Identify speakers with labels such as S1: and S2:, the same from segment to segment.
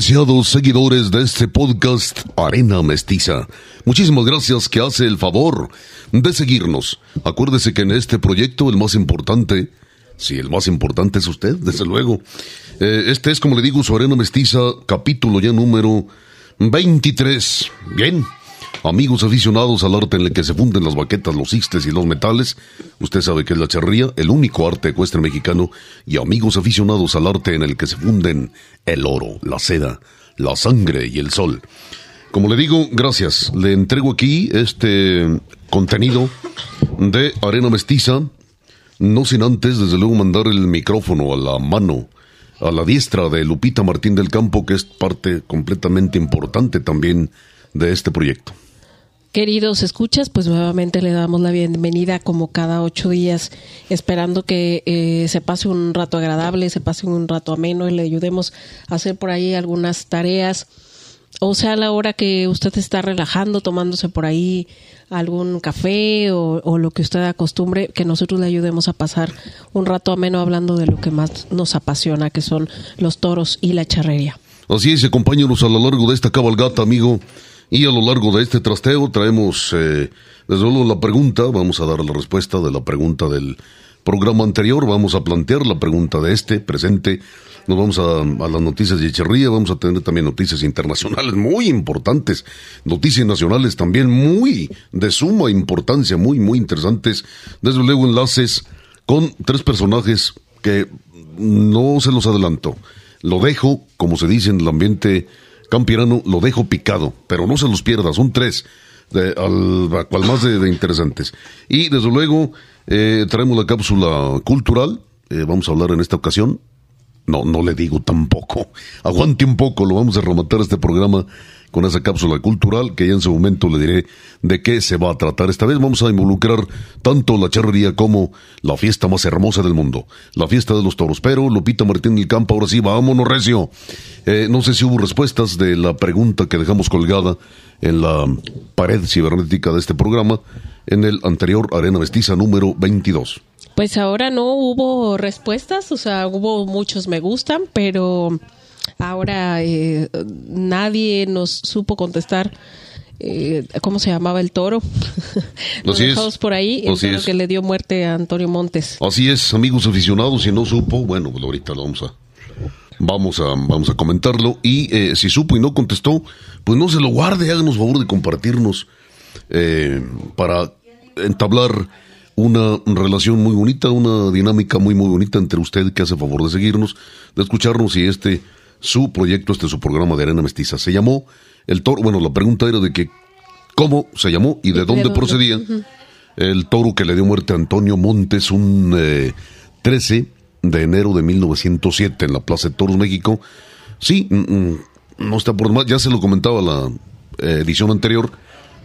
S1: Apreciados seguidores de este podcast Arena Mestiza, muchísimas gracias que hace el favor de seguirnos. Acuérdese que en este proyecto el más importante, si el más importante es usted, desde luego, eh, este es como le digo su Arena Mestiza, capítulo ya número 23. Bien, Amigos aficionados al arte en el que se funden las baquetas, los cistes y los metales, usted sabe que es la charría, el único arte ecuestre mexicano, y amigos aficionados al arte en el que se funden el oro, la seda, la sangre y el sol. Como le digo, gracias. Le entrego aquí este contenido de Arena Mestiza, no sin antes, desde luego, mandar el micrófono a la mano, a la diestra de Lupita Martín del Campo, que es parte completamente importante también de este proyecto.
S2: Queridos escuchas, pues nuevamente le damos la bienvenida como cada ocho días, esperando que eh, se pase un rato agradable, se pase un rato ameno y le ayudemos a hacer por ahí algunas tareas. O sea, a la hora que usted está relajando, tomándose por ahí algún café o, o lo que usted acostumbre, que nosotros le ayudemos a pasar un rato ameno hablando de lo que más nos apasiona, que son los toros y la charrería.
S1: Así es, acompáñanos a lo largo de esta cabalgata, amigo. Y a lo largo de este trasteo traemos, eh, desde luego, la pregunta, vamos a dar la respuesta de la pregunta del programa anterior, vamos a plantear la pregunta de este presente, nos vamos a, a las noticias de Echeverría, vamos a tener también noticias internacionales muy importantes, noticias nacionales también muy de suma importancia, muy, muy interesantes, desde luego enlaces con tres personajes que no se los adelanto, lo dejo, como se dice en el ambiente Campirano lo dejo picado, pero no se los pierda, son tres, de, al, cual más de, interesantes. Y desde luego eh, traemos la cápsula cultural, eh, vamos a hablar en esta ocasión, no, no le digo tampoco, aguante un poco, lo vamos a rematar este programa con esa cápsula cultural que ya en su momento le diré de qué se va a tratar. Esta vez vamos a involucrar tanto la charrería como la fiesta más hermosa del mundo, la fiesta de los toros. Pero Lupita Martín del Campo, ahora sí, vámonos recio. Eh, no sé si hubo respuestas de la pregunta que dejamos colgada en la pared cibernética de este programa en el anterior Arena Vestiza número 22.
S2: Pues ahora no hubo respuestas, o sea, hubo muchos me gustan, pero Ahora eh, nadie nos supo contestar eh, cómo se llamaba el toro. Lo dejamos por ahí, el que le dio muerte a Antonio Montes.
S1: Así es, amigos aficionados, si no supo, bueno, pues ahorita lo vamos a vamos a vamos a comentarlo y eh, si supo y no contestó, pues no se lo guarde, háganos favor de compartirnos para entablar una relación muy bonita, una dinámica muy muy bonita entre usted que hace favor de seguirnos, de escucharnos y este su proyecto, este su programa de arena mestiza. Se llamó el toro, bueno, la pregunta era de que cómo se llamó y de, dónde, procedía el toro que le dio muerte a Antonio Montes un 13 eh, de enero de 1907 en la Plaza de Toros, México. Sí, mm, mm, no está por demás, ya se lo comentaba la eh, edición anterior,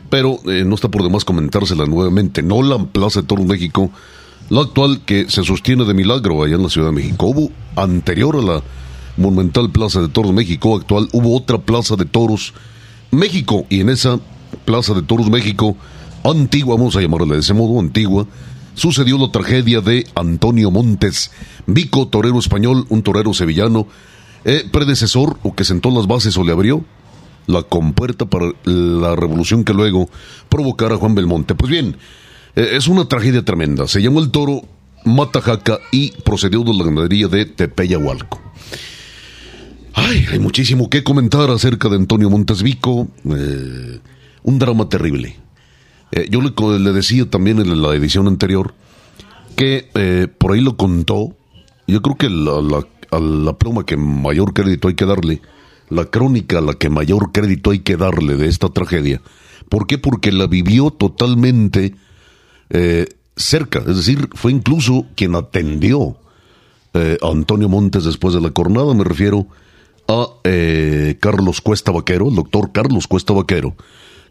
S1: pero eh, no está por demás comentársela nuevamente. No la Plaza de Toros, México, la actual que se sostiene de milagro allá en la Ciudad de México. Hubo anterior a la Monumental Plaza de Toros México actual, hubo otra Plaza de Toros México y en esa Plaza de Toros México antigua, vamos a llamarla de ese modo, antigua, sucedió la tragedia de Antonio Montes, Vico, torero español, un torero sevillano, eh, predecesor o que sentó las bases o le abrió la compuerta para la revolución que luego provocara Juan Belmonte. Pues bien, eh, es una tragedia tremenda. Se llamó el toro Matajaca y procedió de la ganadería de Tepeyahualco. Ay, hay muchísimo que comentar acerca de Antonio Montes Vico. Eh, un drama terrible. Eh, yo le, decía también en la edición anterior que eh, por ahí lo contó. Yo creo que la, a la pluma que mayor crédito hay que darle, la crónica a la que mayor crédito hay que darle de esta tragedia. ¿Por qué? Porque la vivió totalmente eh, cerca. Es decir, fue incluso quien atendió a Antonio Montes después de la cornada. Me refiero Carlos Cuesta Vaquero, el doctor Carlos Cuesta Vaquero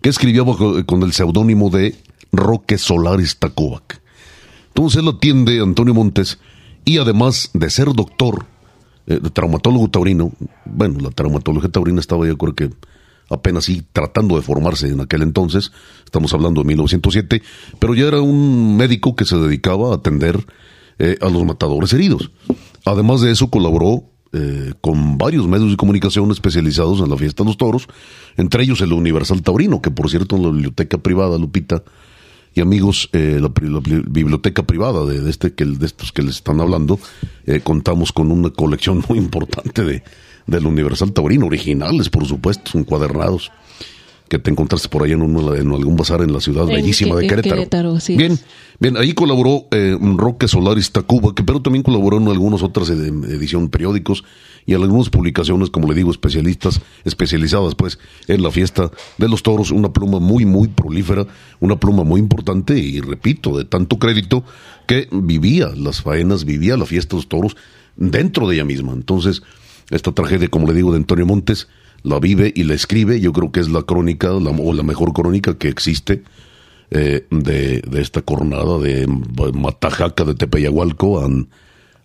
S1: que escribió con el seudónimo de Roque Solares Tacobac. Entonces él atiende Antonio Montes y además de ser doctor, eh, traumatólogo taurino, bueno, la traumatología taurina estaba yo creo que apenas sí tratando de formarse en aquel entonces, estamos hablando de 1907, pero ya era un médico que se dedicaba a atender eh, a los matadores heridos. Además de eso colaboró eh, con varios medios de comunicación especializados en la fiesta de los toros, entre ellos el Universal Taurino, que por cierto en la biblioteca privada, Lupita, y amigos, eh, la, biblioteca privada de, este que de estos que les están hablando, eh, contamos con una colección muy importante de del Universal Taurino, originales por supuesto, encuadernados que te encontraste por ahí en, en algún bazar en la ciudad bellísima de Querétaro. Bien, bien, ahí colaboró eh, Roque Solaris Tacuba, que pero también colaboró en algunas otras ediciones periódicos y en algunas publicaciones, como le digo, especialistas, especializadas pues en la fiesta de los toros, una pluma muy, muy prolífera, una pluma muy importante y repito, de tanto crédito que vivía las faenas, vivía la fiesta de los toros dentro de ella misma. Entonces, esta tragedia, como le digo, de Antonio Montes, la vive y la escribe. Yo creo que es la crónica, o la mejor crónica que existe eh, de, esta cornada de Matajaca de Tepeyahualco a,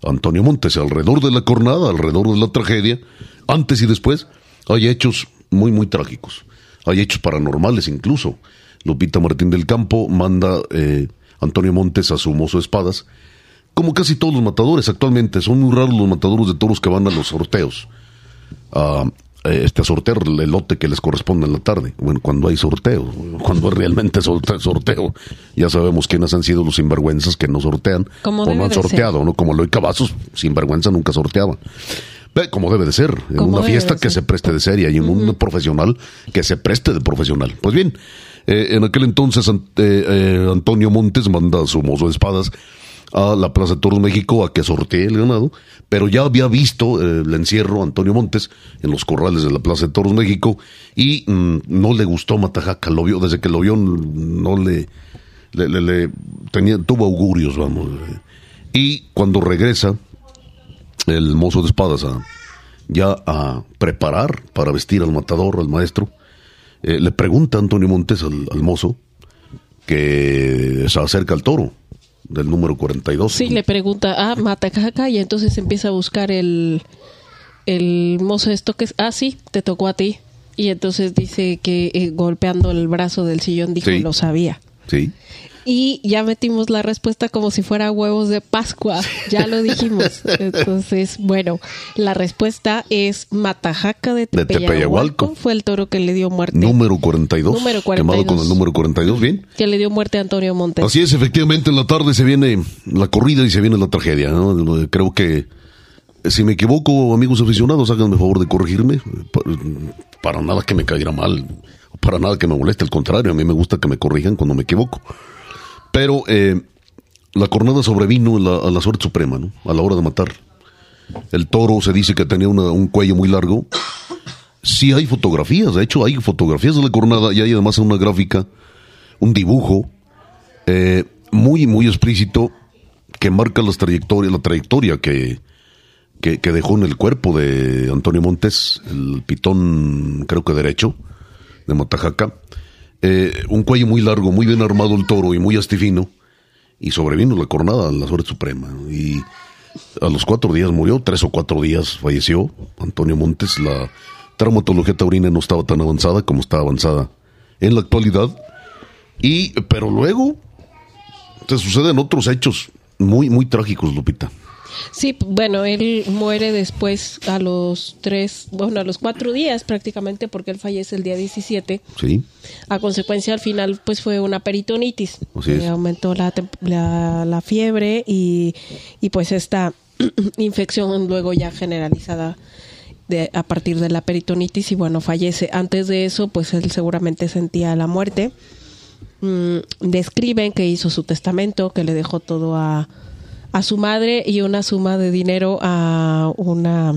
S1: Antonio Montes. Alrededor de la cornada, alrededor de la tragedia, antes y después, hay hechos muy, muy trágicos. Hay hechos paranormales incluso. Lupita Martín del Campo manda eh, Antonio Montes a su mozo de espadas. Como casi todos los matadores actualmente, son muy raros los matadores de toros que van a los sorteos. Eh, este, a sortear el lote que les corresponde en la tarde. Bueno, cuando hay sorteo, cuando realmente sorteo, ya sabemos quiénes han sido los sinvergüenzas que no sortean o no han sorteado, ¿no? Como Eloy Cavazos, sinvergüenza nunca sorteaba. como debe de ser, en una fiesta que se preste de seria y en un profesional que se preste de profesional. Pues bien, eh, en aquel entonces eh, Antonio Montes manda a su mozo de espadas a la Plaza de Toros México a que sortee el ganado, pero ya había visto eh, el encierro Antonio Montes en los corrales de la Plaza de Toros México y mm, no le gustó Matajaca, lo vio, desde que lo vio no le, le, tenía, tuvo augurios, vamos. Y cuando regresa el mozo de espadas a, ya a preparar para vestir al matador, al maestro, eh, le pregunta Antonio Montes al mozo que se acerca al toro del número 42.
S2: Sí, le pregunta, ah, Matacaca, y entonces empieza a buscar el, el mozo esto que es, ah, sí, te tocó a ti. Y entonces dice que eh, golpeando el brazo del sillón dijo, lo sabía.
S1: Sí
S2: y ya metimos la respuesta como si fuera huevos de Pascua, ya lo dijimos. Entonces, bueno, la respuesta es Matajaca de Tepeyahualco. Fue el toro que le dio muerte.
S1: Número 42. Número 42. Quemado con el número 42, bien.
S2: Que le dio muerte a Antonio Montes.
S1: Así es, efectivamente, en la tarde se viene la corrida y se viene la tragedia. Creo que, si me equivoco, amigos aficionados, háganme favor de corregirme. Para nada que me caiga mal, para nada que me moleste, al contrario, a mí me gusta que me corrijan cuando me equivoco. Pero eh, la cornada sobrevino a la, suerte suprema, ¿no? A la hora de matar. El toro se dice que tenía un cuello muy largo. Sí hay fotografías, de hecho hay fotografías de la cornada y hay además una gráfica, un dibujo eh, muy, muy explícito que marca las trayectorias, la trayectoria que, que, dejó en el cuerpo de Antonio Montes, el pitón creo que derecho, de Matajaca. Eh, un cuello muy largo, muy bien armado el toro y muy astifino, y sobrevino la cornada a la suerte suprema. Y a los cuatro días murió, tres o cuatro días falleció Antonio Montes. La traumatología taurina no estaba tan avanzada como está avanzada en la actualidad. Y, pero luego te suceden otros hechos muy, muy trágicos, Lupita.
S2: Sí, bueno, él muere después a los tres, bueno, a los cuatro días prácticamente, porque él fallece el día 17.
S1: Sí.
S2: A consecuencia, al final, pues fue una peritonitis. Aumentó la, la, la fiebre y, y pues esta infección luego ya generalizada de, a partir de la peritonitis y bueno, fallece. Antes de eso, pues él seguramente sentía la muerte. Mm, describen que hizo su testamento, que le dejó todo a, a su madre y una suma de dinero a una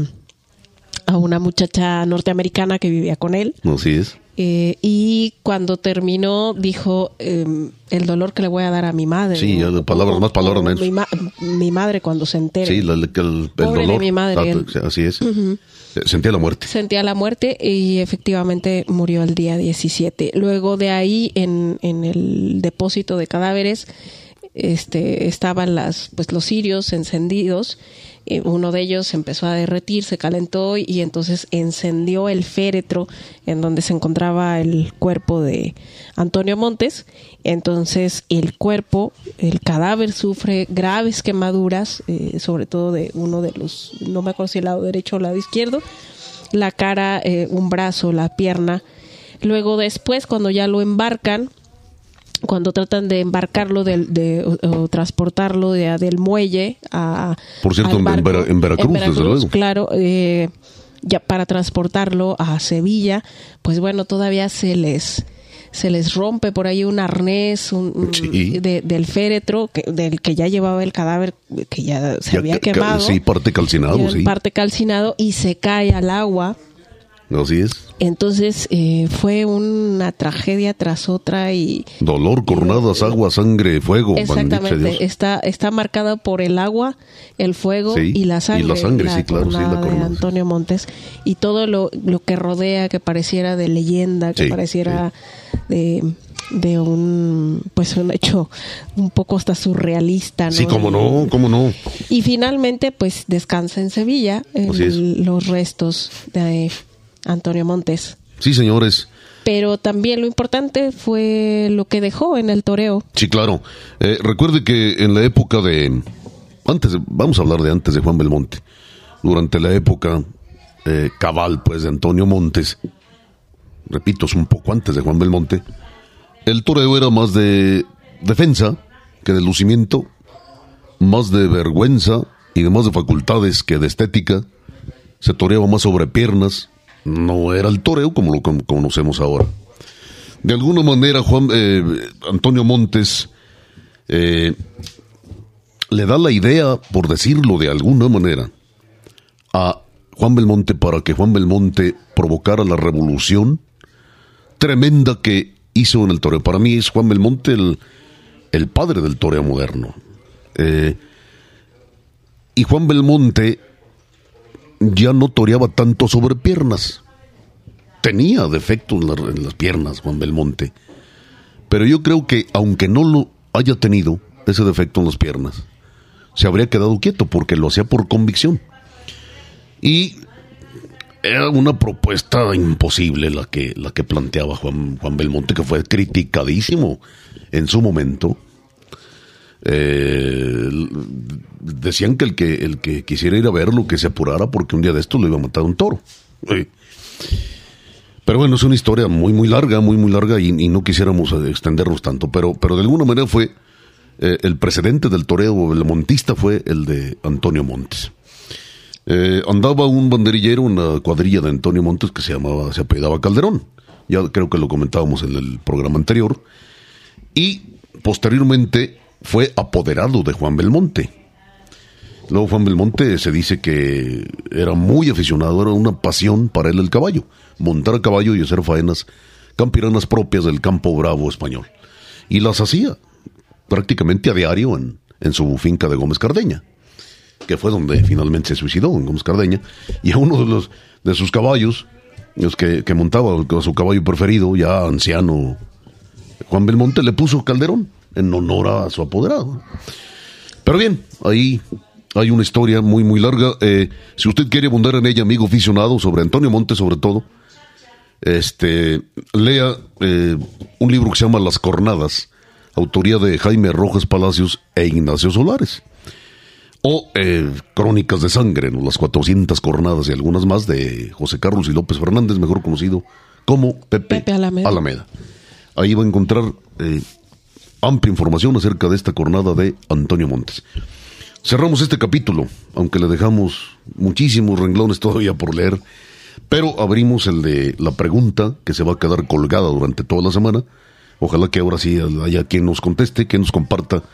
S2: a una muchacha norteamericana que vivía con él.
S1: Así es.
S2: Eh, y cuando terminó dijo eh, el dolor que le voy a dar a mi madre.
S1: Sí,
S2: ¿no?
S1: palabras más, palabras menos.
S2: Mi, ma- mi madre cuando se entere.
S1: Sí, la- el, el
S2: Pobre de
S1: dolor.
S2: mi madre,
S1: Ah,
S2: él.
S1: Así es. Eh, Sentía la muerte.
S2: Sentía la muerte y efectivamente murió el día 17. Luego de ahí, en, en el depósito de cadáveres, este, estaban las, pues, los cirios encendidos. Eh, uno de ellos empezó a derretir, se calentó y entonces encendió el féretro en donde se encontraba el cuerpo de Antonio Montes. Entonces el cuerpo, el cadáver sufre graves quemaduras, eh, sobre todo de uno de los, no me acuerdo si el lado derecho o el lado izquierdo, la cara, eh, un brazo, la pierna. Luego después, cuando ya lo embarcan, cuando tratan de embarcarlo del- de, o, o transportarlo de- del muelle a
S1: Por cierto, en- en
S2: barco.
S1: Vera- en Veracruz, desde luego.
S2: claro eh, ya para transportarlo a Sevilla pues bueno todavía se les se les rompe por ahí un arnés un,
S1: Sí.
S2: de- del féretro que, del que ya llevaba el cadáver que ya se
S1: Ya
S2: había quemado
S1: Sí, parte calcinado,
S2: en
S1: sí.
S2: parte calcinado y se cae al agua
S1: Así es.
S2: entonces eh, fue una tragedia tras otra y
S1: Dolor, cornadas, agua, sangre, fuego.
S2: Exactamente,
S1: Dios.
S2: está, está marcada por el agua, el fuego
S1: Sí,
S2: y la sangre.
S1: y la sangre, sí, claro, sí, la
S2: cornada de. Antonio Montes y todo lo, lo que rodea, que pareciera de leyenda, que
S1: Sí,
S2: pareciera de, de un, pues un hecho un poco hasta surrealista, ¿no?
S1: Sí, cómo no, cómo no.
S2: Y finalmente, pues descansa en Sevilla en los restos de Antonio Montes.
S1: Sí, señores.
S2: Pero también lo importante fue lo que dejó en el toreo.
S1: Sí, claro. Eh, recuerde que en la época de... Antes, de- vamos a hablar de antes de Juan Belmonte. Durante la época eh, cabal, pues, de Antonio Montes. Repito, es un poco antes de Juan Belmonte. El toreo era más de defensa que de lucimiento, más de vergüenza y de más de facultades que de estética. Se toreaba más sobre piernas. No era el toreo como lo con- conocemos ahora. De alguna manera, Juan eh, Antonio Montes eh, le da la idea, por decirlo de alguna manera, a Juan Belmonte para que Juan Belmonte provocara la revolución tremenda que hizo en el toreo. Para mí es Juan Belmonte el, el padre del toreo moderno. Eh, y Juan Belmonte ya no toreaba tanto sobre piernas. Tenía defectos en, en las piernas Juan Belmonte. Pero yo creo que aunque no lo haya tenido, ese defecto en las piernas, se habría quedado quieto porque lo hacía por convicción. Y era una propuesta imposible la que, la que planteaba Juan, Juan Belmonte, que fue criticadísimo en su momento. Eh, decían que el, que el que quisiera ir a verlo, que se apurara porque un día de esto lo iba a matar un toro. Pero bueno, es una historia muy, muy larga, muy, muy larga y, no quisiéramos eh, extendernos tanto. Pero, pero de alguna manera fue eh, el precedente del toreo, el montista fue el de Antonio Montes. Andaba un banderillero, una cuadrilla de Antonio Montes que se llamaba, se apellidaba Calderón. Ya creo que lo comentábamos en el programa anterior. Y posteriormente fue apoderado de Juan Belmonte. Luego Juan Belmonte se dice que era muy aficionado, era una pasión para él el caballo, montar a caballo y hacer faenas campiranas propias del campo bravo español. Y las hacía prácticamente a diario en, su finca de Gómez Cardeña, que fue donde finalmente se suicidó en Gómez Cardeña. Y a uno de los de sus caballos, los que, montaba su caballo preferido, ya anciano, Juan Belmonte le puso Calderón en honor a su apoderado. Pero bien, ahí hay una historia muy, muy larga. Eh, si usted quiere abundar en ella, amigo aficionado, sobre Antonio Montes, sobre todo, este, lea eh, un libro que se llama Las Cornadas, autoría de Jaime Rojas Palacios e Ignacio Solares. O eh, Crónicas de Sangre, ¿no? las 400 coronadas y algunas más de José Carlos y López Fernández, mejor conocido como Pepe, Alameda. Ahí va a encontrar amplia información acerca de esta coronada de Antonio Montes. Cerramos este capítulo, aunque le dejamos muchísimos renglones todavía por leer, pero abrimos el de la pregunta que se va a quedar colgada durante toda la semana. Ojalá que ahora sí haya quien nos conteste, que nos comparta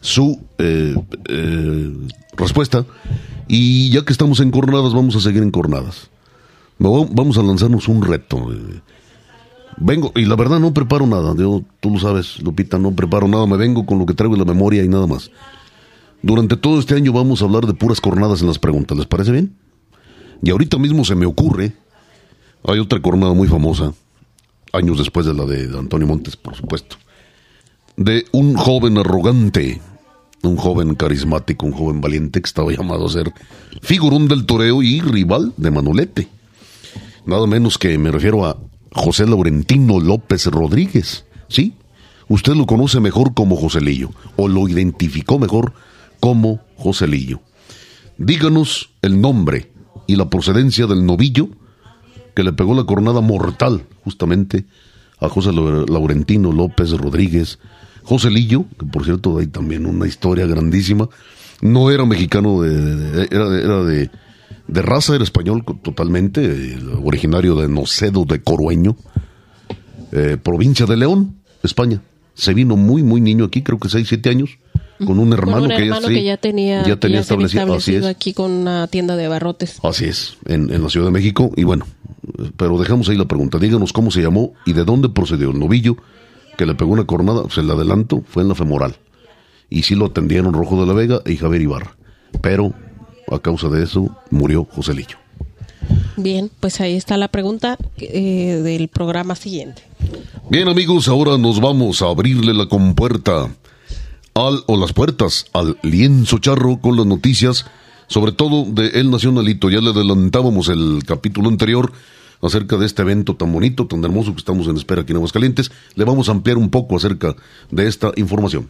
S1: su eh, eh, respuesta. Y ya que estamos en cornadas, vamos a seguir en cornadas. Vamos a lanzarnos un reto. Eh. Vengo, y la verdad no preparo nada. Yo, tú lo sabes, Lupita, no preparo nada. Me vengo con lo que traigo en la memoria y nada más. Durante todo este año vamos a hablar de puras cornadas en las preguntas. ¿Les parece bien? Y ahorita mismo se me ocurre. Hay otra cornada muy famosa, años después de la de Antonio Montes, por supuesto. De un joven arrogante un joven carismático, un joven valiente que estaba llamado a ser figurón del toreo y rival de Manolete. Nada menos que me refiero a José Laurentino López Rodríguez. ¿Sí? Usted lo conoce mejor como Joselillo, o lo identificó mejor como Joselillo. Díganos el nombre y la procedencia del novillo que le pegó la coronada mortal justamente a José Laurentino López Rodríguez Joselillo, que por cierto hay también una historia grandísima, no era mexicano, de, era, de, de, raza, era español totalmente, originario de Nocedo de Corueño, eh, provincia de León, España. Se vino muy, muy niño aquí, creo que 6, 7 años, con un hermano,
S2: que, ya, tenía, establecido, aquí con una tienda de barrotes.
S1: Así es, en, en la Ciudad de México. Y bueno, pero dejamos ahí la pregunta. Díganos cómo se llamó y de dónde procedió el novillo que le pegó una cornada, pues el adelanto fue en la femoral. Y sí lo atendieron Rojo de la Vega y Javier Ibarra. Pero a causa de eso murió Joselillo.
S2: Bien, pues ahí está la pregunta eh, del programa siguiente.
S1: Bien amigos, ahora nos vamos a abrirle la compuerta al, o las puertas al lienzo charro con las noticias, sobre todo de El Nacionalito. Ya le adelantábamos el capítulo anterior acerca de este evento tan bonito, tan hermoso que estamos en espera aquí en Aguascalientes. Le vamos a ampliar un poco acerca de esta información.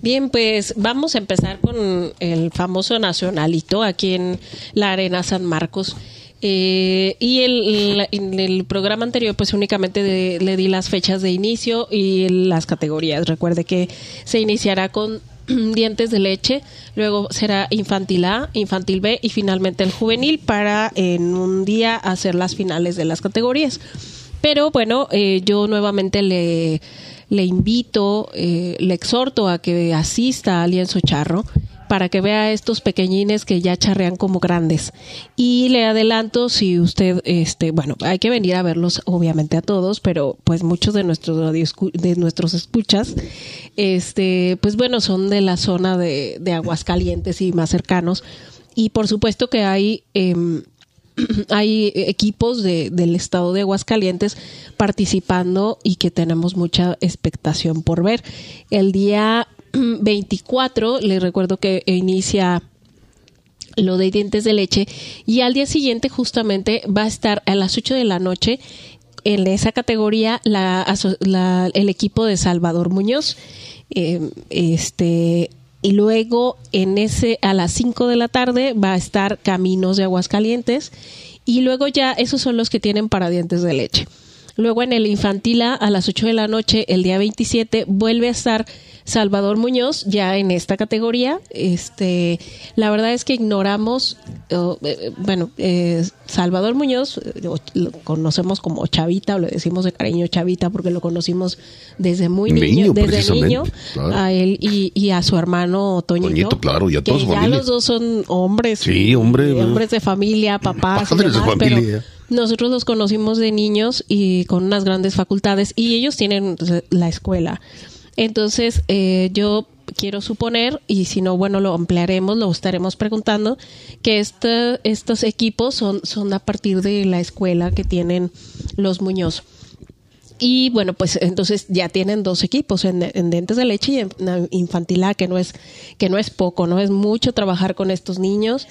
S2: Bien, pues vamos a empezar con el famoso nacionalito aquí en la Arena San Marcos. Eh, y el, en el programa anterior, pues únicamente le di las fechas de inicio y las categorías. Recuerde que se iniciará con dientes de leche, luego será infantil A, infantil B y finalmente el juvenil para en un día hacer las finales de las categorías. Pero bueno, eh, yo nuevamente le, le invito, eh, le exhorto a que asista a Lienzo Charro para que vea estos pequeñines que ya charrean como grandes. Y le adelanto si usted, este, bueno, hay que venir a verlos obviamente a todos, pero pues muchos de nuestros de nuestros escuchas, este, pues bueno, son de la zona de, de Aguascalientes y más cercanos. Y por supuesto que hay em, hay equipos de, del estado de Aguascalientes participando y que tenemos mucha expectación por ver. El día 24, les recuerdo que inicia lo de dientes de leche y al día siguiente justamente va a estar a las 8 de la noche en esa categoría la, el equipo de Salvador Muñoz em, este y luego en ese a las 5 de la tarde va a estar Caminos de Aguascalientes y luego ya esos son los que tienen para dientes de leche. Luego en el Infantila a las 8 de la noche el día 27 vuelve a estar Salvador Muñoz ya en esta categoría. Este, la verdad es que ignoramos, eh, bueno, eh, Salvador Muñoz eh, lo conocemos como Chavita o le decimos de cariño Chavita porque lo conocimos desde muy niño, desde niño a él y, a su hermano Toñito.
S1: claro, y a todos
S2: ya los dos son hombres.
S1: Sí, hombre,
S2: hombres de familia, papás.
S1: Padres de familia.
S2: Nosotros los conocimos de niños y con unas grandes facultades y ellos tienen la escuela. Entonces, eh, yo quiero suponer, y si no, bueno, lo ampliaremos, lo estaremos preguntando, que estos equipos son, son a partir de la escuela que tienen los Muñoz. Y bueno, pues entonces ya tienen dos equipos en, dientes de leche y en infantil A, que no es que no es poco, no es mucho trabajar con estos niños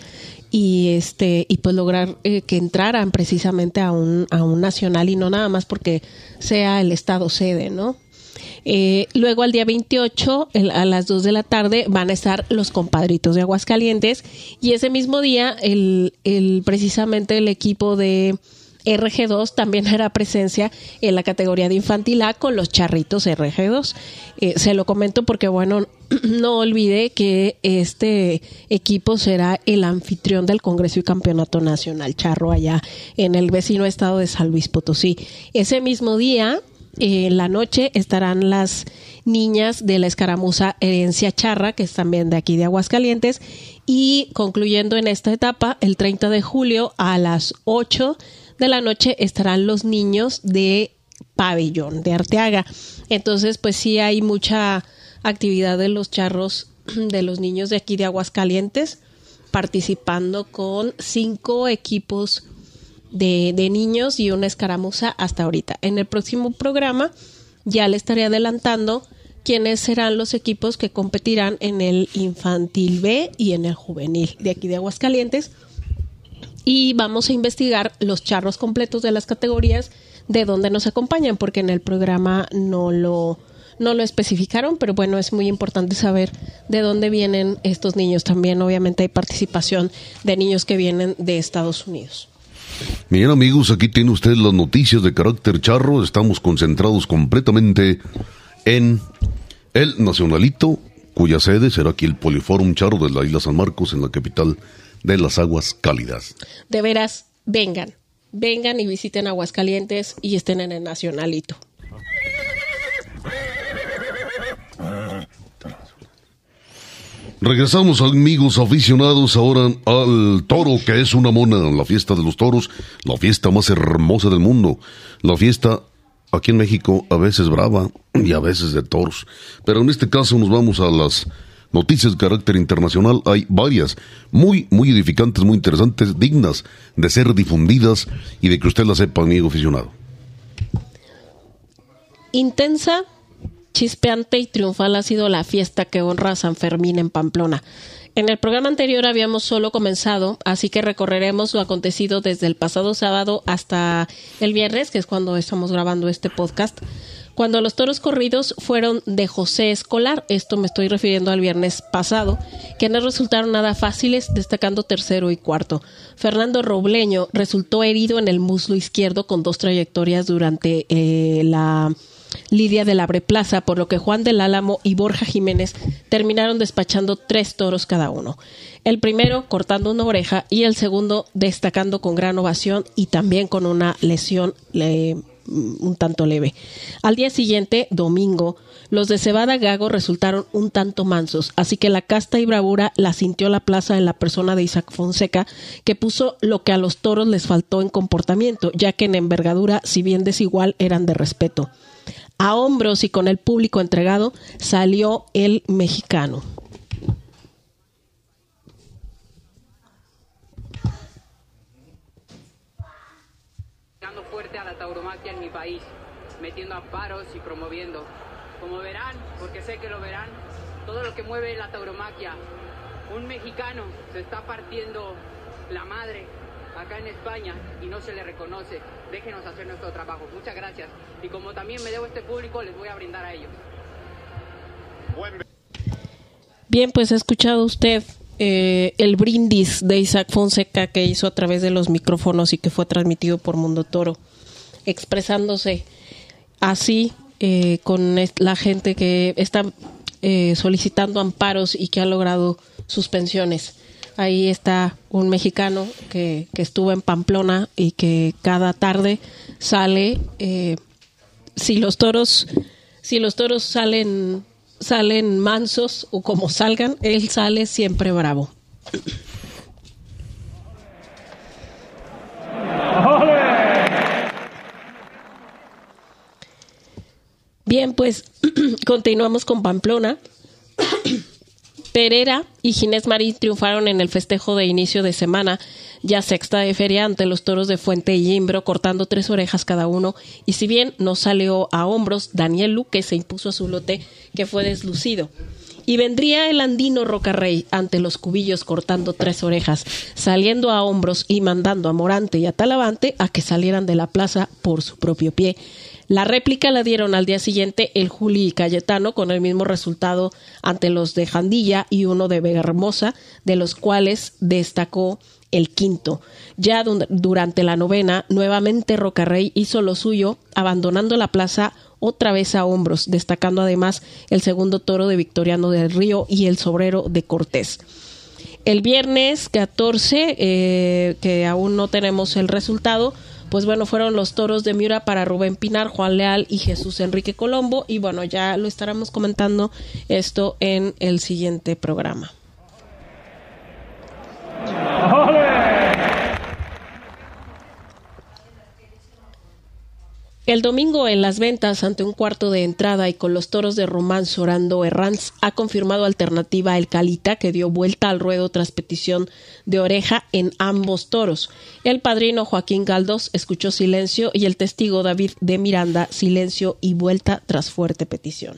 S2: y este y pues lograr eh, que entraran precisamente a un a un nacional y no nada más porque sea el estado sede, ¿no? Eh, luego al día 28 a las 2 de la tarde van a estar los compadritos de Aguascalientes y ese mismo día el, el precisamente el equipo de RG2 también hará presencia en la categoría de infantil A con los charritos RG2. Eh, se lo comento porque, bueno, no olvide que este equipo será el anfitrión del Congreso y Campeonato Nacional Charro allá en el vecino estado de San Luis Potosí. Ese mismo día, en la noche, estarán las niñas de la escaramuza Herencia Charra, que es también de aquí de Aguascalientes, y concluyendo en esta etapa, el 30 de julio a las 8 de la noche estarán los niños de pabellón de Arteaga. Entonces, pues sí hay mucha actividad de los charros de los niños de aquí de Aguascalientes, participando con cinco equipos de, de niños y una escaramuza hasta ahorita. En el próximo programa ya le estaré adelantando quiénes serán los equipos que competirán en el infantil B y en el juvenil de aquí de Aguascalientes y vamos a investigar los charros completos de las categorías de dónde nos acompañan, porque en el programa no lo, no lo especificaron, pero bueno, es muy importante saber de dónde vienen estos niños. También obviamente hay participación de niños que vienen de Estados Unidos.
S1: Bien amigos, aquí tiene usted las noticias de carácter charro. Estamos concentrados completamente en el Nacionalito, cuya sede será aquí el Poliforum Charro de la Isla San Marcos, en la capital de las aguas cálidas.
S2: De veras, vengan, vengan y visiten Aguascalientes y estén en el Nacionalito.
S1: Regresamos amigos aficionados ahora al toro que es una mona, la fiesta de los toros, la fiesta más hermosa del mundo, la fiesta aquí en México a veces brava y a veces de toros, pero en este caso nos vamos a las noticias de carácter internacional hay varias, muy, muy edificantes, muy interesantes, dignas de ser difundidas y de que usted las sepa, amigo aficionado.
S2: Intensa, chispeante y triunfal ha sido la fiesta que honra a San Fermín en Pamplona. En el programa anterior habíamos solo comenzado, así que recorreremos lo acontecido desde el pasado sábado hasta el viernes, que es cuando estamos grabando este podcast cuando los toros corridos fueron de José Escolar, esto me estoy refiriendo al viernes pasado, que no resultaron nada fáciles, destacando tercero y cuarto. Fernando Robleño resultó herido en el muslo izquierdo con dos trayectorias durante eh, la Lidia de la Plaza, por lo que Juan del Álamo y Borja Jiménez terminaron despachando tres toros cada uno. El primero cortando una oreja y el segundo destacando con gran ovación y también con una lesión un tanto leve. Al día siguiente, domingo, los de Cebada Gago resultaron un tanto mansos, así que la casta y bravura la sintió la plaza en la persona de Isaac Fonseca, que puso lo que a los toros les faltó en comportamiento, ya que en envergadura, si bien desigual, eran de respeto. A hombros y con el público entregado, salió el mexicano.
S3: metiendo amparos y promoviendo. Como verán, porque sé que lo verán, todo lo que mueve la tauromaquia. Un mexicano se está partiendo la madre acá en España y no se le reconoce. Déjenos hacer nuestro trabajo. Muchas gracias. Y como también me debo este público, les voy a brindar a ellos.
S2: Bien, pues ha escuchado usted eh, el brindis de Isaac Fonseca que hizo a través de los micrófonos y que fue transmitido por Mundo Toro, expresándose así eh, con la gente que está eh, solicitando amparos y que ha logrado suspensiones. Ahí está un mexicano que, que estuvo en Pamplona y que cada tarde sale. Eh, si los toros, si los toros salen, salen mansos o como salgan, él sale siempre bravo. Bien, pues continuamos con Pamplona. Pereira y Ginés Marín triunfaron en el festejo de inicio de semana ya sexta de feria ante los toros de Fuente y Imbro, cortando tres orejas cada uno. Y si bien no salió a hombros, Daniel Luque se impuso a su lote, que fue deslucido. Y vendría el andino Rocarrey ante los cubillos cortando tres orejas, saliendo a hombros y mandando a Morante y a Talavante a que salieran de la plaza por su propio pie. La réplica la dieron al día siguiente el Juli y Cayetano con el mismo resultado ante los de Jandilla y uno de Vega Hermosa, de los cuales destacó el quinto. Ya durante la novena, nuevamente Rocarrey hizo lo suyo, abandonando la plaza otra vez a hombros, destacando además el segundo toro de Victoriano del Río y el sobrero de Cortés. El viernes 14, eh, que aún no tenemos el resultado, pues bueno, fueron los toros de Miura para Rubén Pinar, Juan Leal y Jesús Enrique Colombo. Y bueno, ya lo estaremos comentando esto en el siguiente programa. El domingo en las ventas ante un cuarto de entrada y con los toros de Román Sorando Herranz ha confirmado alternativa el Calita que dio vuelta al ruedo tras petición de oreja en ambos toros. El padrino Joaquín Galdos escuchó silencio y el testigo David de Miranda silencio y vuelta tras fuerte petición.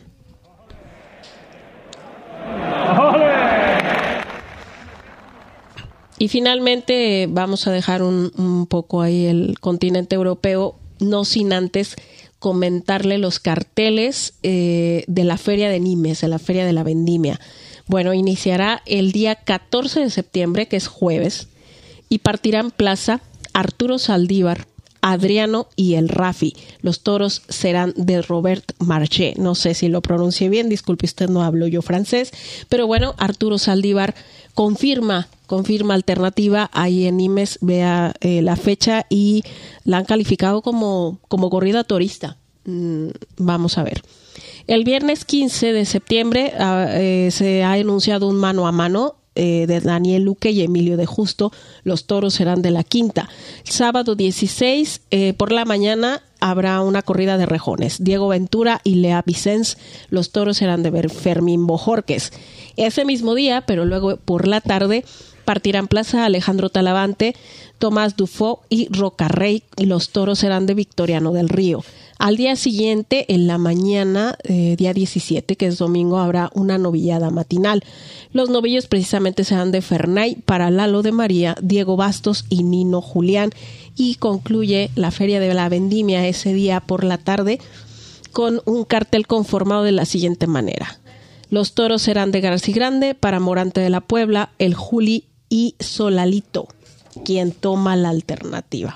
S2: Y finalmente vamos a dejar un, un poco ahí el continente europeo no sin antes comentarle los carteles eh, de la Feria de Nimes, de la Feria de la Vendimia. Bueno, iniciará el día 14 de septiembre, que es jueves, y partirán plaza Arturo Saldívar, Adriano y el Rafi. Los toros serán de Robert Marché. No sé si lo pronuncié bien, disculpe usted, no hablo yo francés, pero bueno, Arturo Saldívar confirma confirma alternativa ahí en Nimes vea eh, la fecha y la han calificado como, como corrida turista. Mm, vamos a ver. El viernes 15 de septiembre ah, eh, se ha anunciado un mano a mano eh, de Daniel Luque y Emilio de Justo. Los toros serán de la quinta. sábado 16 eh, por la mañana habrá una corrida de rejones. Diego Ventura y Lea Vicens. Los toros serán de Fermín Bojorques. Ese mismo día, pero luego por la tarde, partirán Plaza Alejandro Talavante, Tomás Dufo y Rocarrey. Los toros serán de Victoriano del Río. Al día siguiente, en la mañana, eh, día 17, que es domingo, habrá una novillada matinal. Los novillos precisamente serán de Fernay para Lalo de María, Diego Bastos y Nino Julián. Y concluye la Feria de la Vendimia ese día por la tarde con un cartel conformado de la siguiente manera. Los toros serán de García Grande para Morante de la Puebla, el Juli y Solalito, quien toma la alternativa.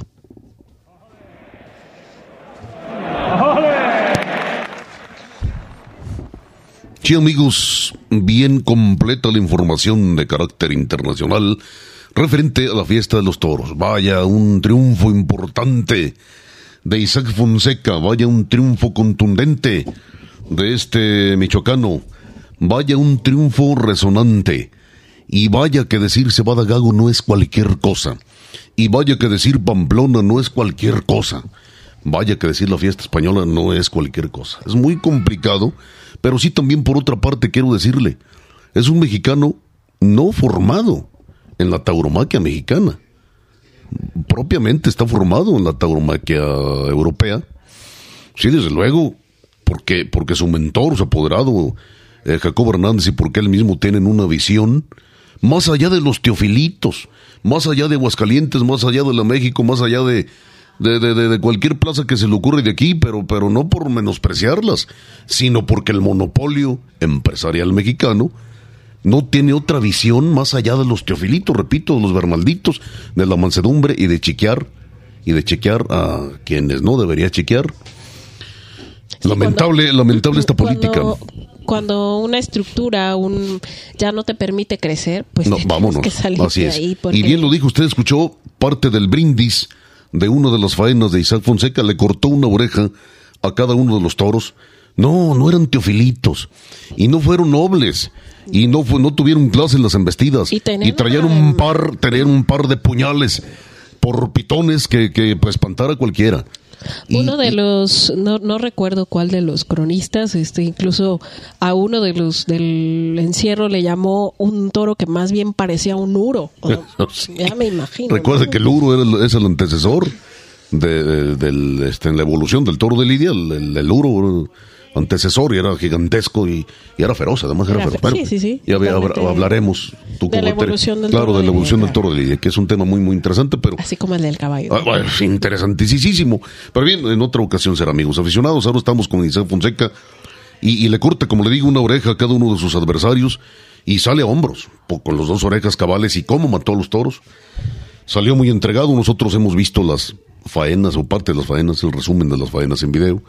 S1: Sí, amigos, bien completa la información de carácter internacional referente a la fiesta de los toros. Vaya, un triunfo importante de Isaac Fonseca, vaya un triunfo contundente de este michoacano, vaya un triunfo resonante. Y vaya que decir Cebada Gago no es cualquier cosa. Y vaya que decir Pamplona no es cualquier cosa. Vaya que decir la fiesta española no es cualquier cosa. Es muy complicado, pero sí también por otra parte quiero decirle, es un mexicano no formado en la tauromaquia mexicana. Propiamente está formado en la tauromaquia europea. Sí, desde luego, porque, porque su mentor, su apoderado, eh, Jacobo Hernández, y porque él mismo tienen una visión más allá de los teofilitos, más allá de Aguascalientes, más allá de la México, más allá de, de, de, cualquier plaza que se le ocurre de aquí, pero, pero no por menospreciarlas, sino porque el monopolio empresarial mexicano no tiene otra visión más allá de los teofilitos, repito, de los bermalditos, de la mansedumbre y de chequear, y de chequear a quienes no debería chequear. lamentable, lamentable esta política.
S2: Cuando una estructura un ya no te permite crecer, pues no, vámonos. que salir de ahí.
S1: Y bien lo dijo, usted escuchó parte del brindis de una de las faenas de Isaac Fonseca, le cortó una oreja a cada uno de los toros. No, no eran teofilitos. Y no fueron nobles. Y no, fue, no tuvieron clase en las embestidas. Y, traían un par, tenían un par de puñales por pitones que, que pues espantara a cualquiera.
S2: Uno de los, no, no recuerdo cuál de los cronistas, este, incluso a uno de los del encierro le llamó un toro que más bien parecía un uro. Ya me imagino.
S1: Recuerda que el uro es el antecesor de, del, este, en la evolución del toro de Lidia, el, el uro antecesor y era gigantesco y, era feroz, además era, feroz.
S2: sí, sí, sí.
S1: Ya hablaremos tú
S2: de la evolución del
S1: claro,
S2: toro
S1: de la evolución del toro de Lidia, que es un tema muy muy interesante, pero
S2: así como el del caballo.
S1: Ah, es interesantísimo. Pero bien, en otra ocasión será amigos aficionados. Ahora estamos con Isaac Fonseca y, le corta, como le digo, una oreja a cada uno de sus adversarios y sale a hombros con los dos orejas cabales y cómo mató a los toros. Salió muy entregado. Nosotros hemos visto las faenas o parte de las faenas, el resumen de las faenas en video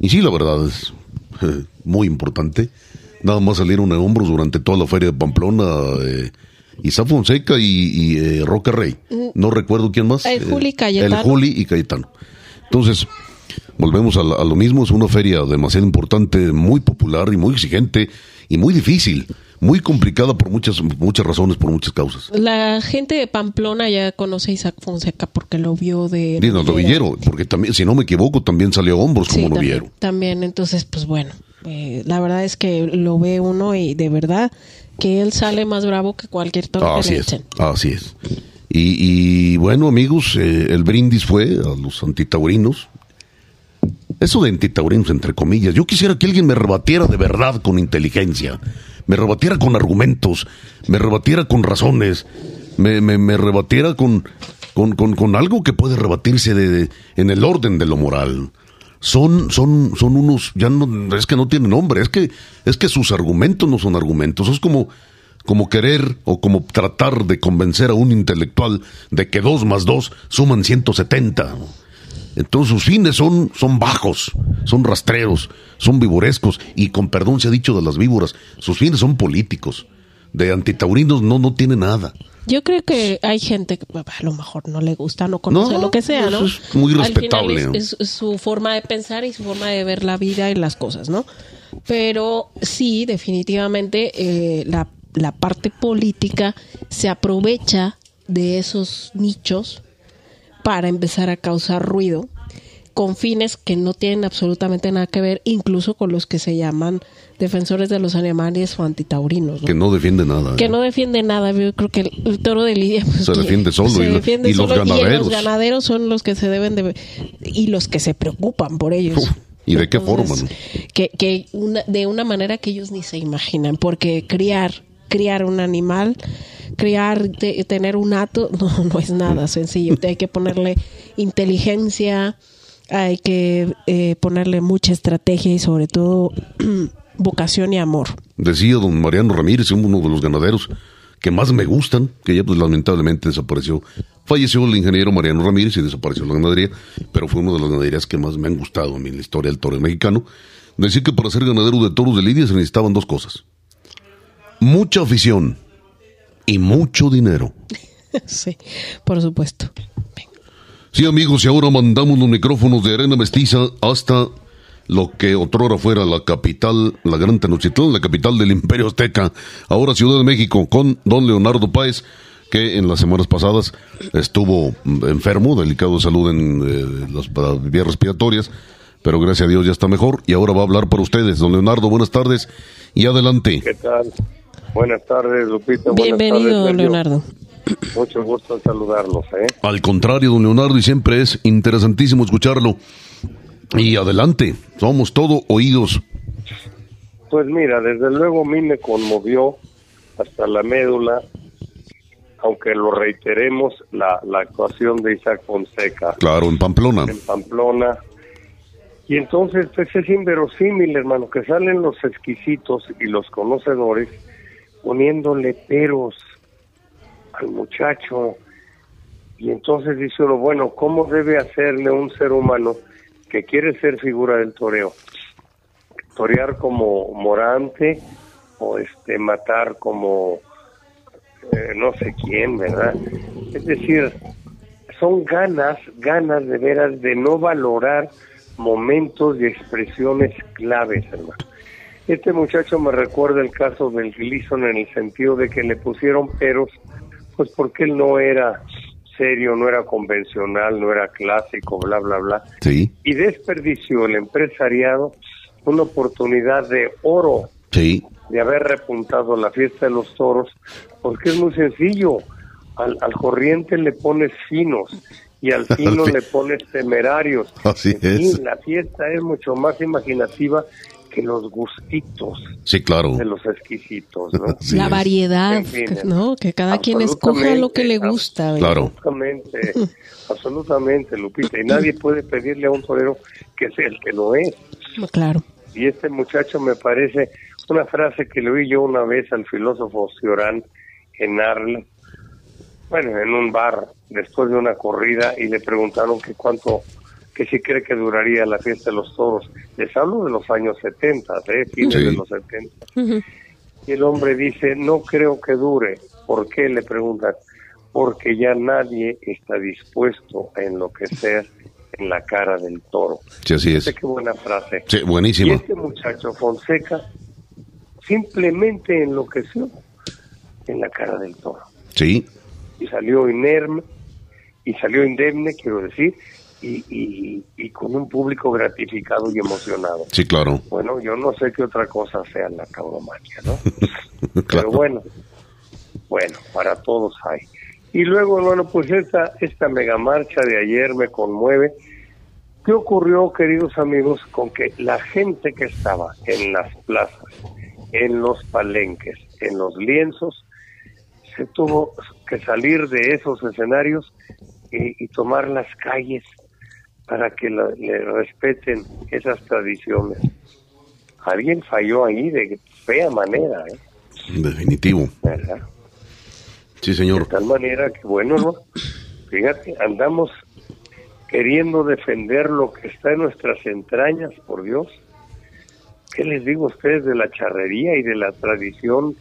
S1: y sí, la verdad es eh, muy importante. Nada más salieron en hombros durante toda la feria de Pamplona. Eh, Isa Fonseca y, eh, Roca Rey. Mm. No recuerdo quién más.
S2: El Juli Cayetano.
S1: El Juli y Cayetano. Entonces, volvemos a, a, lo mismo. Es una feria demasiado importante, muy popular y muy exigente y muy difícil muy complicada por muchas muchas razones, por muchas causas.
S2: La gente de Pamplona ya conoce a Isaac Fonseca porque lo vio de...
S1: Bien, novillero, porque también, si no me equivoco, también salió a hombros como novillero.
S2: También, entonces, pues bueno, eh, la verdad es que lo ve uno y de verdad que él sale más bravo que cualquier toro
S1: así es, Así es. Y, bueno, amigos, eh, el brindis fue a los antitaurinos. Eso de antitaurinos, entre comillas. Yo quisiera que alguien me rebatiera de verdad con inteligencia me rebatiera con argumentos, me rebatiera con razones, me, me, rebatiera con, con, con, algo que puede rebatirse de, en el orden de lo moral. Son, son, son unos, ya no, es que no tienen nombre, es que, es que sus argumentos no son argumentos, es como, como querer o como tratar de convencer a un intelectual de que dos más dos suman 170. Entonces sus fines son, son bajos, son rastreros, son vivorescos y con perdón se ha dicho de las víboras, sus fines son políticos. De antitaurinos no, no tiene nada.
S2: Yo creo que hay gente que a lo mejor no le gusta, no conoce lo que sea, ¿no?
S1: es muy respetable.
S2: es, su forma de pensar y su forma de ver la vida y las cosas, ¿no? Pero sí, definitivamente eh, la, la parte política se aprovecha de esos nichos para empezar a causar ruido con fines que no tienen absolutamente nada que ver, incluso con los que se llaman defensores de los animales o antitaurinos.
S1: Que no defiende nada.
S2: Que no defiende nada. Yo creo que el, toro de Lidia
S1: pues, se defiende solo. y, los ganaderos.
S2: los ganaderos son los que se deben de... y los que se preocupan por ellos.
S1: ¿Y de qué forma?
S2: Que, que de una manera que ellos ni se imaginan, porque criar, criar un animal criar, tener un ato, no, no es nada sencillo. Hay que ponerle inteligencia, hay que eh, ponerle mucha estrategia y sobre todo vocación y amor.
S1: Decía don Mariano Ramírez, uno de los ganaderos que más me gustan, que ya pues lamentablemente desapareció. Falleció el ingeniero Mariano Ramírez y desapareció la ganadería, pero fue una de las ganaderías que más me han gustado a mí en la historia del toro mexicano. Decía que para ser ganadero de toros de Lidia se necesitaban dos cosas. Mucha afición y mucho dinero.
S2: sí, por supuesto.
S1: Sí, amigos, y ahora mandamos los micrófonos de Arena Mestiza hasta lo que otrora fuera la capital, la Gran Tenochtitlán, la capital del Imperio Azteca, ahora Ciudad de México, con don Leonardo Páez, que en las semanas pasadas estuvo enfermo, delicado de salud en eh, las vías respiratorias, pero gracias a Dios ya está mejor y ahora va a hablar para ustedes. Don Leonardo, buenas tardes y adelante.
S4: ¿Qué tal? Buenas tardes, Lupita.
S2: Bienvenido, Leonardo.
S4: Mucho gusto en saludarlos. ¿eh?
S1: Al contrario, don Leonardo, y siempre es interesantísimo escucharlo. Y adelante, somos todo oídos.
S4: Pues mira, desde luego a mí me conmovió hasta la médula, aunque lo reiteremos, la, la actuación de Isaac Fonseca.
S1: Claro, en Pamplona.
S4: En Pamplona. Y entonces, pues es inverosímil, hermano, que salen los exquisitos y los conocedores poniéndole peros al muchacho. Y entonces dice uno, bueno, ¿cómo debe hacerle un ser humano que quiere ser figura del toreo? Torear como morante o este matar como eh, no sé quién, ¿verdad? Es decir, son ganas, ganas de veras de no valorar momentos y expresiones claves, hermano. Este muchacho me recuerda el caso del Gleason en el sentido de que le pusieron peros, pues porque él no era serio, no era convencional, no era clásico, bla, bla, bla.
S1: Sí.
S4: Y desperdició el empresariado una oportunidad de oro
S1: Sí.
S4: de haber repuntado la fiesta de los toros, porque es muy sencillo. Al, al corriente le pones finos y al fino
S1: fi-
S4: le pones temerarios.
S1: Así
S4: En fin,
S1: es.
S4: la fiesta es mucho más imaginativa que los gustitos
S1: Sí, claro.
S4: de los exquisitos, ¿no?
S2: La variedad,
S4: fin,
S2: ¿no? Que cada quien escoja
S4: absolutamente,
S2: lo que le gusta.
S4: Absolutamente, absolutamente, Lupita. Y nadie puede pedirle a un torero que sea el que lo es.
S2: Claro.
S4: Y este muchacho me parece una frase que le oí yo una vez al filósofo Ciorán en Arles, bueno, en un bar, después de una corrida, y le preguntaron que cuánto, que si cree que duraría la fiesta de los toros. Les hablo de los años 70, ¿eh? fines
S1: Sí.
S4: de los 70.
S2: Ujú.
S4: Y el hombre dice, no creo que dure. ¿Por qué? Le preguntan. Porque ya nadie está dispuesto a enloquecer en la cara del toro.
S1: Sí, así es.
S4: Qué buena frase.
S1: Sí,
S4: Y
S1: buenísima.
S4: este muchacho Fonseca simplemente enloqueció en la cara del toro.
S1: Sí.
S4: Y salió inerme, y salió indemne, quiero decir, y, y, y con un público gratificado y emocionado.
S1: Sí, claro.
S4: Bueno, yo no sé qué otra cosa sea la tauromaquia, ¿no?
S1: claro.
S4: Pero bueno, bueno, para todos hay. Y luego, bueno, pues esta, esta mega marcha de ayer me conmueve. ¿Qué ocurrió, queridos amigos, con que la gente que estaba en las plazas, en los palenques, en los lienzos, se tuvo que salir de esos escenarios y, y tomar las calles para que la- le respeten esas tradiciones? Alguien falló ahí de fea manera, ¿eh?
S1: Definitivo.
S4: ¿verdad?
S1: Sí,
S4: De
S1: señor.
S4: tal manera que, bueno, ¿no? Fíjate, andamos queriendo defender lo que está en nuestras entrañas, por Dios. ¿Qué les digo a ustedes de la charrería y de la tradición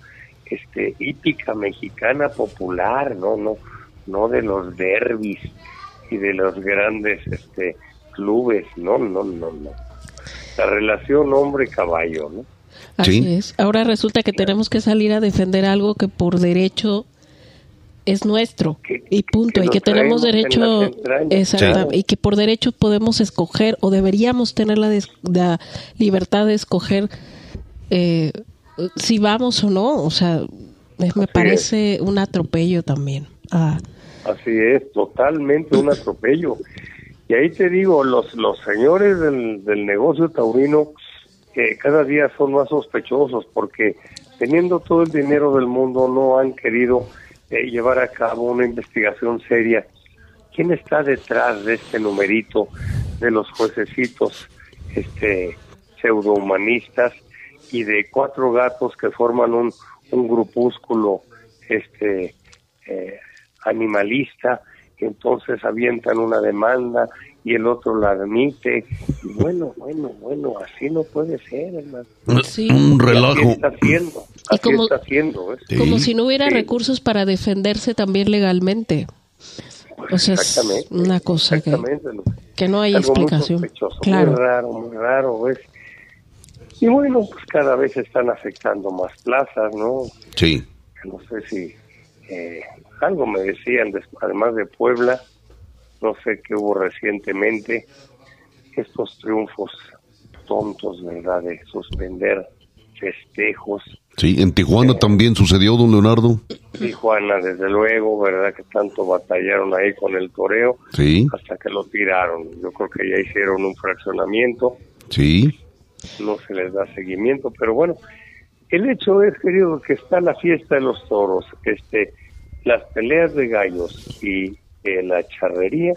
S4: este hípica mexicana popular, no, no, no de los derbis y de los grandes este clubes, no, no, no, no. La relación hombre-caballo, ¿no?
S2: Así
S1: Sí.
S2: es. Ahora resulta que tenemos que salir a defender algo que por derecho es nuestro
S4: Que-
S2: y punto
S4: que
S2: y que tenemos derecho
S4: Sí.
S2: y que por derecho podemos escoger o deberíamos tener la, des- la libertad de escoger eh, si vamos o no o sea me,
S4: Así
S2: parece un atropello también Ah,
S4: Así es, totalmente un atropello. Y ahí te digo, los, los señores del, del negocio taurino eh, cada día son más sospechosos porque teniendo todo el dinero del mundo no han querido eh, llevar a cabo una investigación seria. ¿Quién está detrás de este numerito de los juececitos este, pseudohumanistas y de cuatro gatos que forman un, un grupúsculo este, eh, animalista, que entonces avientan una demanda y el otro la admite. Y bueno, bueno, bueno, así no puede ser, hermano.
S2: Sí.
S1: Un
S4: Y Así
S1: relajo.
S4: está haciendo,
S2: Y
S4: así
S2: como-
S4: está haciendo. ¿eh?
S1: Sí.
S2: como si no hubiera
S4: Sí.
S2: recursos para defenderse también legalmente o sea es
S4: Exactamente,
S2: una cosa que,
S4: exactamente,
S2: que no hay
S4: algo muy
S2: explicación
S4: sospechoso,
S2: claro
S4: Muy raro, muy raro, ¿ves? Y bueno, pues cada vez están afectando más plazas, ¿no?
S1: Sí.
S4: no sé si eh, algo me decían, además de Puebla, no sé qué hubo recientemente, estos triunfos tontos, ¿verdad? De suspender festejos.
S1: Sí. En Tijuana también sucedió, don Leonardo.
S4: Tijuana, desde luego, ¿verdad? Que tanto batallaron ahí con el toreo
S1: Sí.
S4: hasta que lo tiraron. Yo creo que ya hicieron un fraccionamiento,
S1: Sí.
S4: no se les da seguimiento, pero bueno, el hecho es, querido, que está la fiesta de los toros, este, las peleas de gallos y eh, la charrería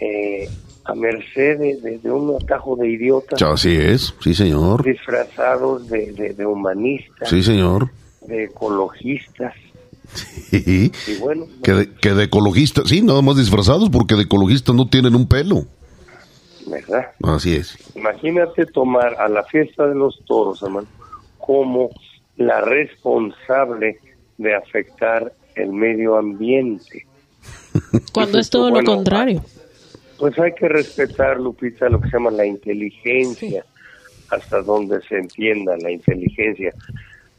S4: eh, a merced de, de- de un atajo de idiotas
S1: Así es. Sí, señor.
S4: disfrazados de, de- de humanistas,
S1: Sí, señor.
S4: de ecologistas,
S1: Sí.
S4: y bueno,
S1: Que de, que de ecologistas, sí, nada más disfrazados porque de ecologistas no tienen un pelo.
S4: ¿verdad?
S1: Así es.
S4: Imagínate tomar a la fiesta de los toros, hermano, como la responsable de afectar el medio ambiente.
S2: cuando es todo
S4: Bueno,
S2: lo contrario
S4: Pues hay que respetar, Lupita, lo que se llama la inteligencia, hasta donde se entienda la inteligencia.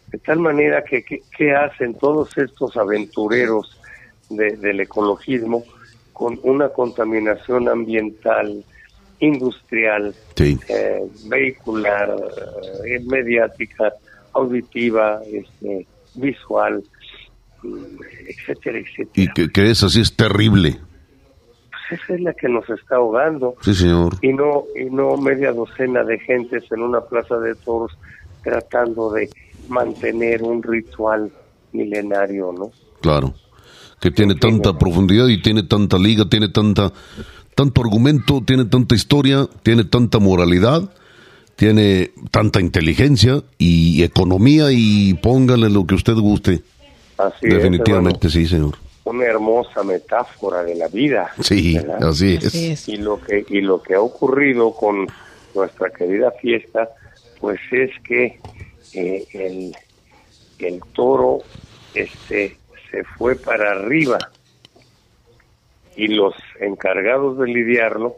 S4: De tal manera que, que- ¿qué hacen todos estos aventureros del ecologismo con una contaminación ambiental, industrial, eh, vehicular, eh, mediática, auditiva, este, visual, etcétera, etcétera.
S1: Y que, que es así, es terrible.
S4: Pues esa es la que nos está ahogando.
S1: Sí, señor.
S4: Y no, y no media docena de gentes en una plaza de toros tratando de mantener un ritual milenario, ¿no?
S1: Claro, que tiene tanta profundidad y tiene tanta liga, tiene tanta tanto argumento, tiene tanta historia, tiene tanta moralidad, tiene tanta inteligencia y economía y póngale lo que usted guste.
S4: Así
S1: Definitivamente sí, señor.
S4: Una hermosa metáfora de la vida.
S1: Sí, así es.
S4: Y lo que y lo que ha ocurrido con nuestra querida fiesta, pues es que eh, el, el toro este se fue para arriba y los encargados de lidiarlo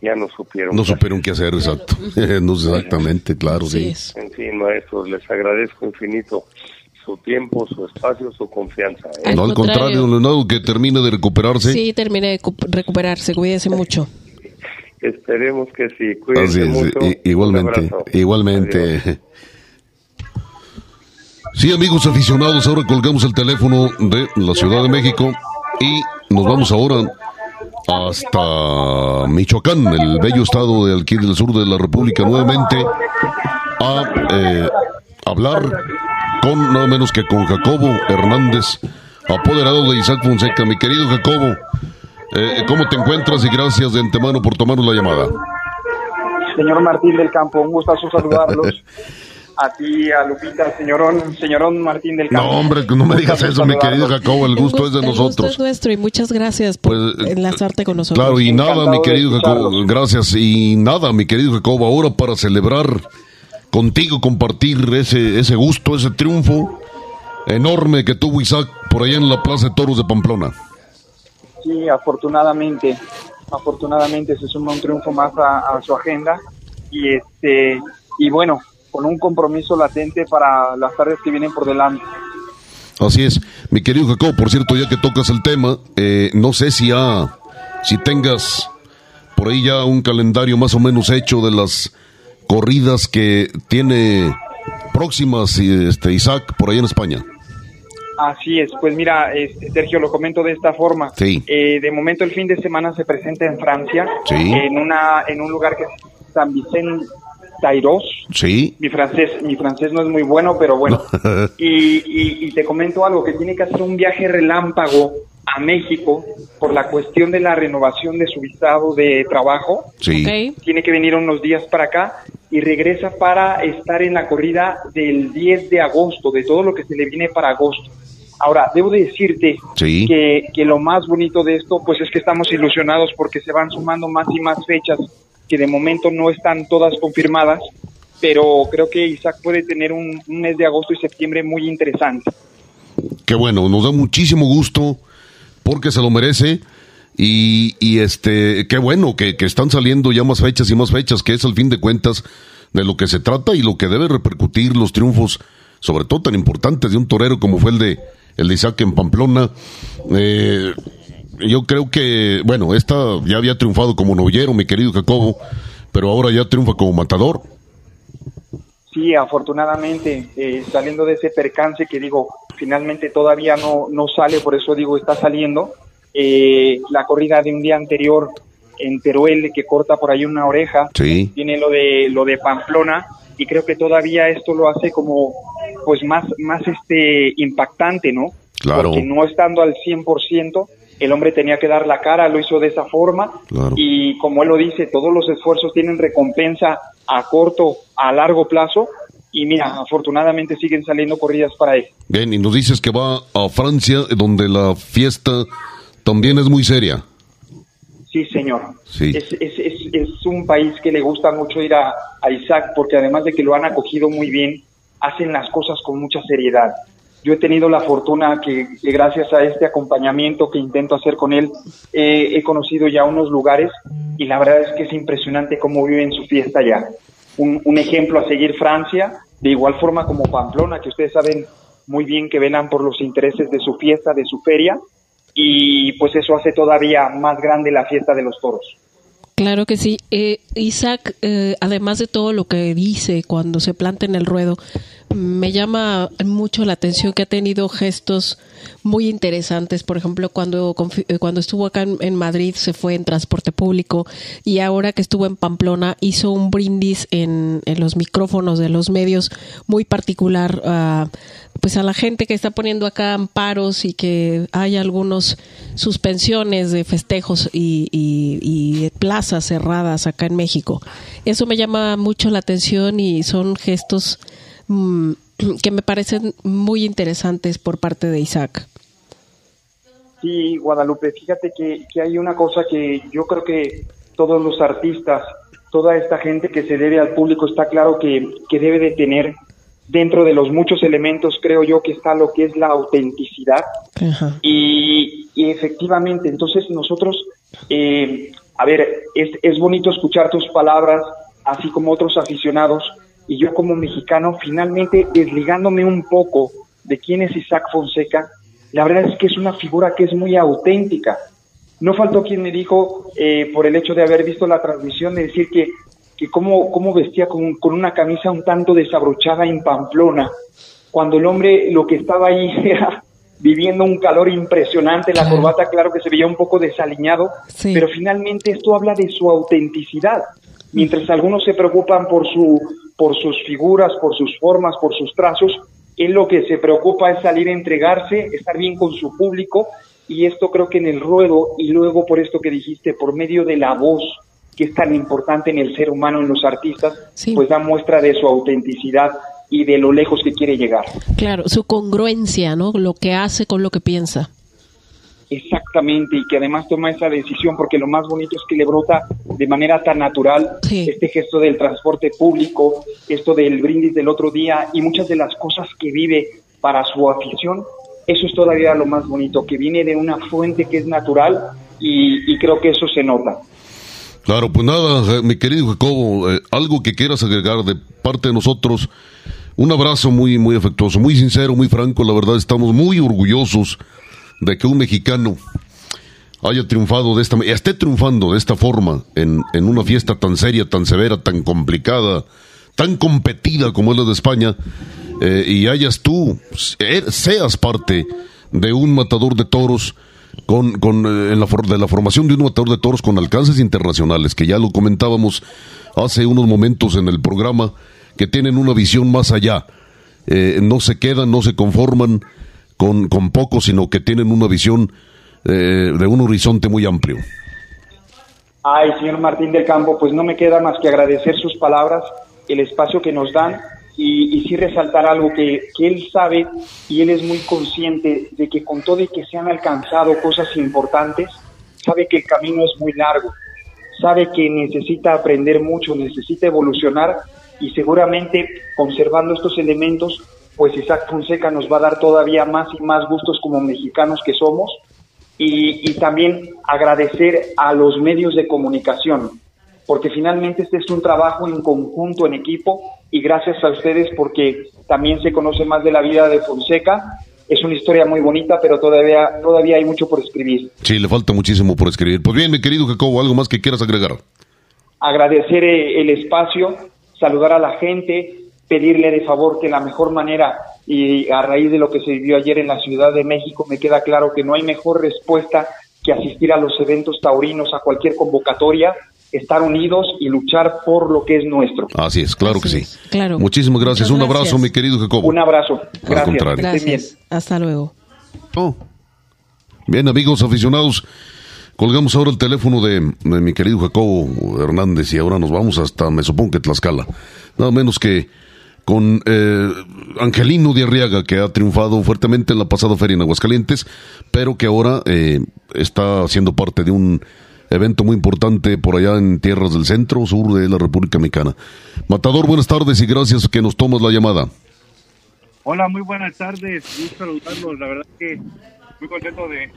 S4: ya no supieron.
S1: No supieron qué hacer, exacto. no exactamente, claro, sí.
S4: En fin, maestros, les agradezco infinito su tiempo, su espacio, su confianza.
S1: ¿eh? no, al contrario, Leonardo, que termine de recuperarse.
S2: Sí, termine de recuperarse, cuídese mucho.
S4: Esperemos que sí, cuídense mucho.
S1: igualmente, igualmente. Sí, amigos aficionados, ahora colgamos el teléfono de la Ciudad de México y nos vamos ahora hasta Michoacán, el bello estado de aquí del sur de la República, nuevamente a eh, hablar con nada menos que con Jacobo Hernández, apoderado de Isaac Fonseca. Mi querido Jacobo, eh, ¿cómo te encuentras? Y gracias de antemano por tomarnos la llamada.
S5: Señor Martín del Campo, un gustazo saludarlos. a ti, a Lupita, señorón, señorón Martín del Campo.
S1: No, hombre, no me digas eso, mi querido Jacobo, el gusto es de nosotros. El gusto es
S2: nuestro y muchas gracias por pues, enlazarte con nosotros.
S1: Claro, y nada, mi querido Jacobo, gracias, y nada, mi querido Jacobo, ahora para celebrar contigo, compartir ese, ese gusto, ese triunfo enorme que tuvo Isaac por allá en la Plaza de Toros de Pamplona.
S5: Sí, afortunadamente, afortunadamente se suma un triunfo más a, a su agenda y este y bueno, con un compromiso latente para las tardes que vienen por delante.
S1: Así es, mi querido Jacob, por cierto, ya que tocas el tema, eh, no sé si ha, si tengas por ahí ya un calendario más o menos hecho de las corridas que tiene próximas este Isaac por ahí en España.
S5: Así es, pues mira, este, Sergio, lo comento de esta forma.
S1: Sí.
S5: Eh, de momento el fin de semana se presenta en Francia, en una en un lugar que es San Vicente Tairos.
S1: Sí.
S5: Mi francés, mi francés no es muy bueno, pero bueno. y, te comento algo, que tiene que hacer un viaje relámpago a México por la cuestión de la renovación de su visado de trabajo.
S1: Sí.
S5: Tiene que venir unos días para acá y regresa para estar en la corrida del 10 de agosto, de todo lo que se le viene para agosto. Ahora, debo decirte que, que lo más bonito de esto, pues es que estamos ilusionados porque se van sumando más y más fechas que de momento no están todas confirmadas, pero creo que Isaac puede tener un, mes de agosto y septiembre muy interesante.
S1: Qué bueno, nos da muchísimo gusto porque se lo merece. Y, y este, qué bueno que, que, están saliendo ya más fechas y más fechas, que es al fin de cuentas de lo que se trata y lo que debe repercutir los triunfos, sobre todo tan importantes de un torero como fue el de, el de Isaac en Pamplona. Eh, yo creo que, bueno, esta ya había triunfado como novillero, mi querido Jacobo, pero ahora ya triunfa como matador.
S5: Sí, afortunadamente, eh, saliendo de ese percance que digo, finalmente todavía no, no sale, por eso digo, está saliendo. Eh, la corrida de un día anterior en Teruel, que corta por ahí una oreja,
S1: sí.
S5: tiene lo de, lo de Pamplona, y creo que todavía esto lo hace como, pues más, más este, impactante, ¿no?
S1: Claro.
S5: Porque no estando al 100%, el hombre tenía que dar la cara, lo hizo de esa forma y como él lo dice, todos los esfuerzos tienen recompensa a corto, a largo plazo y mira, afortunadamente siguen saliendo corridas para él.
S1: Bien, y nos dices que va a Francia, donde la fiesta también es muy seria.
S5: Sí, señor.
S1: Sí.
S5: Es, es, es, un país que le gusta mucho ir a, a Isaac porque además de que lo han acogido muy bien, hacen las cosas con mucha seriedad. Yo he tenido la fortuna que, gracias a este acompañamiento que intento hacer con él, he conocido ya unos lugares y la verdad es que es impresionante cómo viven su fiesta ya. Un, ejemplo a seguir Francia, de igual forma como Pamplona, que ustedes saben muy bien que velan por los intereses de su fiesta, de su feria, y pues eso hace todavía más grande la fiesta de los toros.
S2: Claro que sí. Eh, Isaac, eh, además de todo lo que dice cuando se planta en el ruedo, me llama mucho la atención que ha tenido gestos muy interesantes. Por ejemplo, cuando, eh, cuando estuvo acá en, Madrid se fue en transporte público y ahora que estuvo en Pamplona hizo un brindis en, los micrófonos de los medios muy particular a, pues a la gente que está poniendo acá amparos y que hay algunos suspensiones de festejos y, plazas cerradas acá en México. Eso me llama mucho la atención y son gestos que me parecen muy interesantes por parte de Isaac.
S5: Sí, Guadalupe, fíjate que, que hay una cosa que yo creo que todos los artistas, toda esta gente que se debe al público está claro que, que debe de tener dentro de los muchos elementos creo yo que está lo que es la autenticidad y, efectivamente entonces nosotros eh, a ver es, es bonito escuchar tus palabras así como otros aficionados y yo como mexicano finalmente desligándome un poco de quién es Isaac Fonseca la verdad es que es una figura que es muy auténtica. No faltó quien me dijo eh, por el hecho de haber visto la transmisión de decir que que cómo, cómo vestía con, con, una camisa un tanto desabrochada en Pamplona, cuando el hombre lo que estaba ahí era viviendo un calor impresionante, la corbata claro que se veía un poco desaliñado, pero finalmente esto habla de su autenticidad. Mientras algunos se preocupan por, su, por sus figuras, por sus formas, por sus trazos, él lo que se preocupa es salir a entregarse, estar bien con su público, y esto creo que en el ruedo, y luego por esto que dijiste, por medio de la voz, que es tan importante en el ser humano, en los artistas, pues da muestra de su autenticidad y de lo lejos que quiere llegar.
S2: Claro, su congruencia, ¿no? Lo que hace con lo que piensa.
S5: Exactamente, y que además toma esa decisión porque lo más bonito es que le brota de manera tan natural este gesto del transporte público, esto del brindis del otro día y muchas de las cosas que vive para su afición. Eso es todavía lo más bonito, que viene de una fuente que es natural y creo que eso se nota.
S1: Claro, pues nada, eh, mi querido Jacobo, eh, algo que quieras agregar de parte de nosotros. Un abrazo muy, muy afectuoso, muy sincero, muy franco. La verdad, estamos muy orgullosos de que un mexicano haya triunfado de esta esté triunfando de esta forma en, en una fiesta tan seria, tan severa, tan complicada, tan competida como es la de España, eh, y hayas tú, seas parte de un matador de toros con, con eh, en la, de la formación de un matador de toros con alcances internacionales, que ya lo comentábamos hace unos momentos en el programa, que tienen una visión más allá. Eh, no se quedan, no se conforman con, con poco, sino que tienen una visión eh, de un horizonte muy amplio.
S5: Ay, señor Martín del Campo, pues no me queda más que agradecer sus palabras, el espacio que nos dan y, y sí resaltar algo que, que, él sabe y él es muy consciente de que con todo y que se han alcanzado cosas importantes, sabe que el camino es muy largo, sabe que necesita aprender mucho, necesita evolucionar y seguramente conservando estos elementos, pues Isaac Fonseca nos va a dar todavía más y más gustos como mexicanos que somos y, y también agradecer a los medios de comunicación, porque finalmente este es un trabajo en conjunto, en equipo, y gracias a ustedes porque también se conoce más de la vida de Fonseca. Es una historia muy bonita, pero todavía, todavía hay mucho por escribir.
S1: Sí, le falta muchísimo por escribir. Pues bien, mi querido Jacobo, ¿algo más que quieras agregar?
S5: Agradecer eh, el espacio, saludar a la gente, pedirle de favor que la mejor manera, y a raíz de lo que se vivió ayer en la Ciudad de México, me queda claro que no hay mejor respuesta que asistir a los eventos taurinos, a cualquier convocatoria, estar unidos y luchar por lo que es nuestro.
S1: Así es, claro que sí. Claro. Muchísimas gracias. Un abrazo, mi querido Jacobo.
S5: Un abrazo. Gracias.
S2: Gracias. Hasta luego.
S1: Oh. Bien, amigos aficionados, colgamos ahora el teléfono de, mi querido Jacobo Hernández y ahora nos vamos hasta, me supongo que Tlaxcala. Nada menos que con eh, Angelino de Arriaga, que ha triunfado fuertemente en la pasada feria en Aguascalientes, pero que ahora eh, está siendo parte de un evento muy importante por allá en tierras del centro sur de la República Mexicana. Matador, buenas tardes y gracias que nos tomas la llamada.
S6: Hola, muy buenas tardes, gusto saludarlos, la verdad que muy contento de,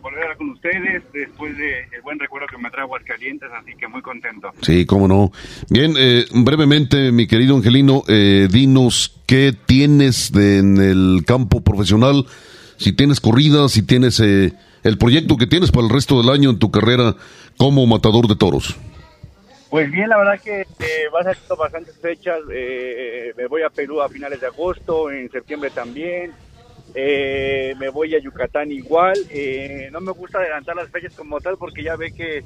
S6: volver a hablar con ustedes después del buen recuerdo que me trae Aguascalientes, así que muy contento.
S1: Sí, cómo no. Bien, eh, brevemente, mi querido Angelino, eh, dinos qué tienes de, en el campo profesional si tienes corrida, si tienes eh, el proyecto que tienes para el resto del año en tu carrera como matador de toros.
S6: Pues bien, la verdad que eh, vas a estar bastantes fechas. Eh, me voy a Perú a finales de agosto, en septiembre también. Eh, me voy a Yucatán igual. Eh, no me gusta adelantar las fechas como tal porque ya ve que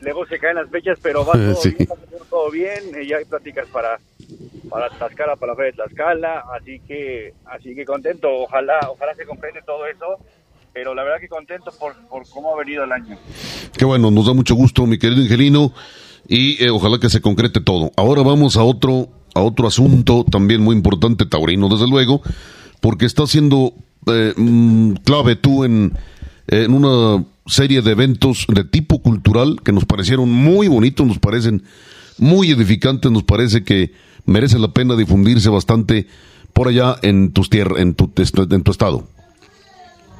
S6: luego se caen las fechas, pero va todo bien, todo bien. ya hay pláticas para para Tlaxcala, para la feria de Tlaxcala, así que así que contento. Ojalá ojalá se comprende todo eso pero la verdad que contento por, por cómo ha venido el año.
S1: Qué bueno, nos da mucho gusto, mi querido Angelino y eh, ojalá que se concrete todo. Ahora vamos a otro, a otro asunto también muy importante, Taurino, desde luego, porque está siendo eh, mm, clave tú en, en una serie de eventos de tipo cultural que nos parecieron muy bonitos, nos parecen muy edificantes, nos parece que merece la pena difundirse bastante por allá en tus tierras, en tu, en tu estado.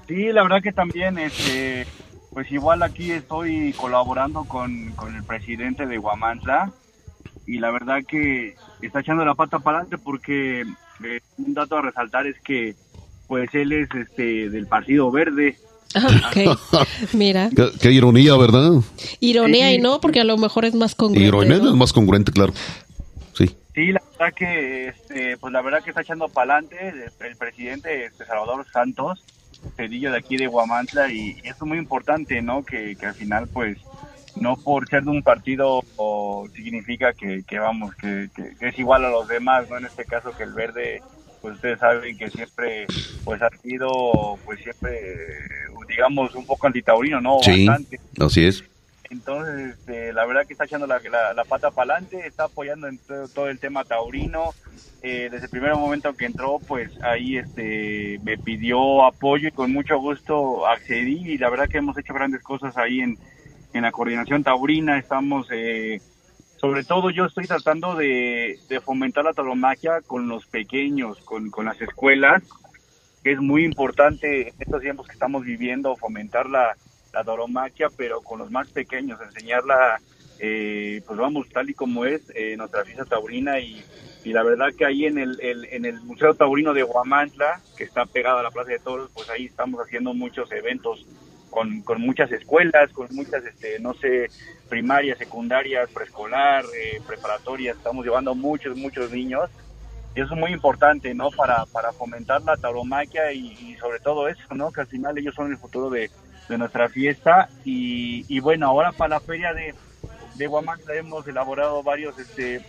S6: Sí, la verdad que también, este, pues igual aquí estoy colaborando con, con el presidente de Guamantla y la verdad que está echando la pata para adelante porque eh, un dato a resaltar es que pues él es este del Partido Verde.
S2: Ok, mira.
S1: Qué, ironía, ¿verdad?
S2: Ironía y no, porque a lo mejor es más congruente.
S1: Ironía es más congruente, claro. Sí.
S6: Sí, la verdad que, este, pues la verdad que está echando para adelante el, presidente este, Salvador Santos Cedillo de aquí de Guamantla y, eso es muy importante, ¿no? Que, al final, pues, no por ser de un partido significa que, vamos, que, es igual a los demás, ¿no? En este caso que el verde, pues ustedes saben que siempre, pues ha sido, pues siempre, digamos, un poco antitaurino, ¿no?
S1: Sí, así es.
S6: Entonces, este, la verdad que está echando la, la, pata para adelante, está apoyando en todo, el tema taurino. Eh, desde el primer momento que entró, pues ahí este, me pidió apoyo y con mucho gusto accedí. Y la verdad que hemos hecho grandes cosas ahí en, en la coordinación taurina. Estamos, eh, sobre todo yo estoy tratando de, fomentar la tauromaquia con los pequeños, con, con las escuelas, que es muy importante en estos tiempos que estamos viviendo, fomentar la la tauromaquia, pero con los más pequeños, enseñarla, eh, pues vamos, tal y como es eh, nuestra fiesta taurina y, y, la verdad que ahí en el, en el Museo Taurino de Guamantla, que está pegado a la Plaza de Toros, pues ahí estamos haciendo muchos eventos con, con muchas escuelas, con muchas, este, no sé, primarias, secundarias, preescolar, eh, preparatorias, estamos llevando muchos, muchos niños y eso es muy importante, ¿no? Para, para fomentar la tauromaquia y, sobre todo eso, ¿no? Que al final ellos son el futuro de, de nuestra fiesta y, bueno, ahora para la feria de, de hemos elaborado varios este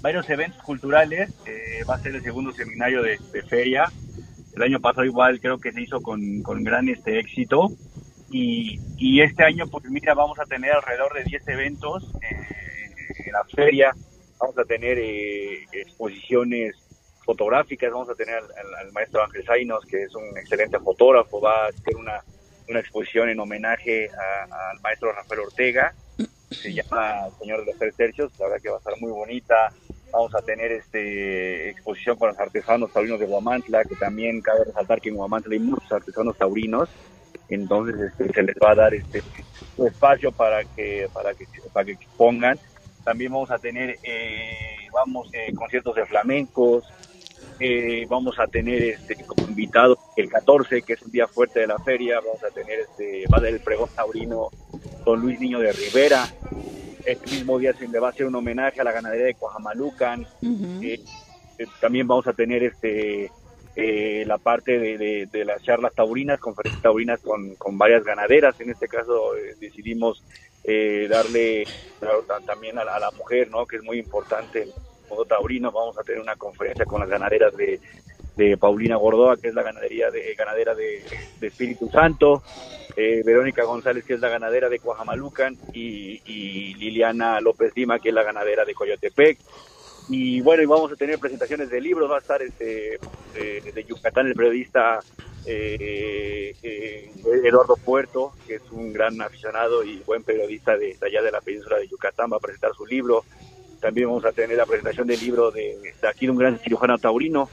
S6: varios eventos culturales, eh, va a ser el segundo seminario de, feria, el año pasado igual creo que se hizo con, con gran este éxito. Y, y, este año pues mira vamos a tener alrededor de 10 eventos eh, en la feria, vamos a tener eh, exposiciones fotográficas, vamos a tener al, maestro Ángel Zainos, que es un excelente fotógrafo, va a hacer una una exposición en homenaje al maestro Rafael Ortega, se llama Señor de los Tercios, la verdad que va a estar muy bonita. Vamos a tener este exposición con los artesanos taurinos de Guamantla, que también cabe resaltar que en Guamantla hay muchos artesanos taurinos, entonces este, se les va a dar este espacio para que para que para que expongan. También vamos a tener eh, vamos eh, conciertos de flamencos, eh, vamos a tener este como invitado el 14, que es un día fuerte de la feria. Vamos a tener este, va a dar el pregón taurino don Luis Niño de Rivera. Este mismo día se le va a hacer un homenaje a la ganadería de Coajamalucan. Eh, eh, también vamos a tener este la parte de, de, las charlas taurinas, conferencias taurinas con, con varias ganaderas. En este caso decidimos darle también a la, mujer, ¿no? que es muy importante modo taurino, vamos a tener una conferencia con las ganaderas de, de Paulina Gordoa, que es la ganadería de, ganadera de, Espíritu Santo, eh, Verónica González, que es la ganadera de Cuajamalucan, y, Liliana López Lima, que es la ganadera de Coyotepec. Y bueno, y vamos a tener presentaciones de libros, va a estar este, de, Yucatán el periodista eh, eh, Eduardo Puerto, que es un gran aficionado y buen periodista de allá de la península de Yucatán, va a presentar su libro. También vamos a tener la presentación del libro de, aquí de un gran cirujano taurino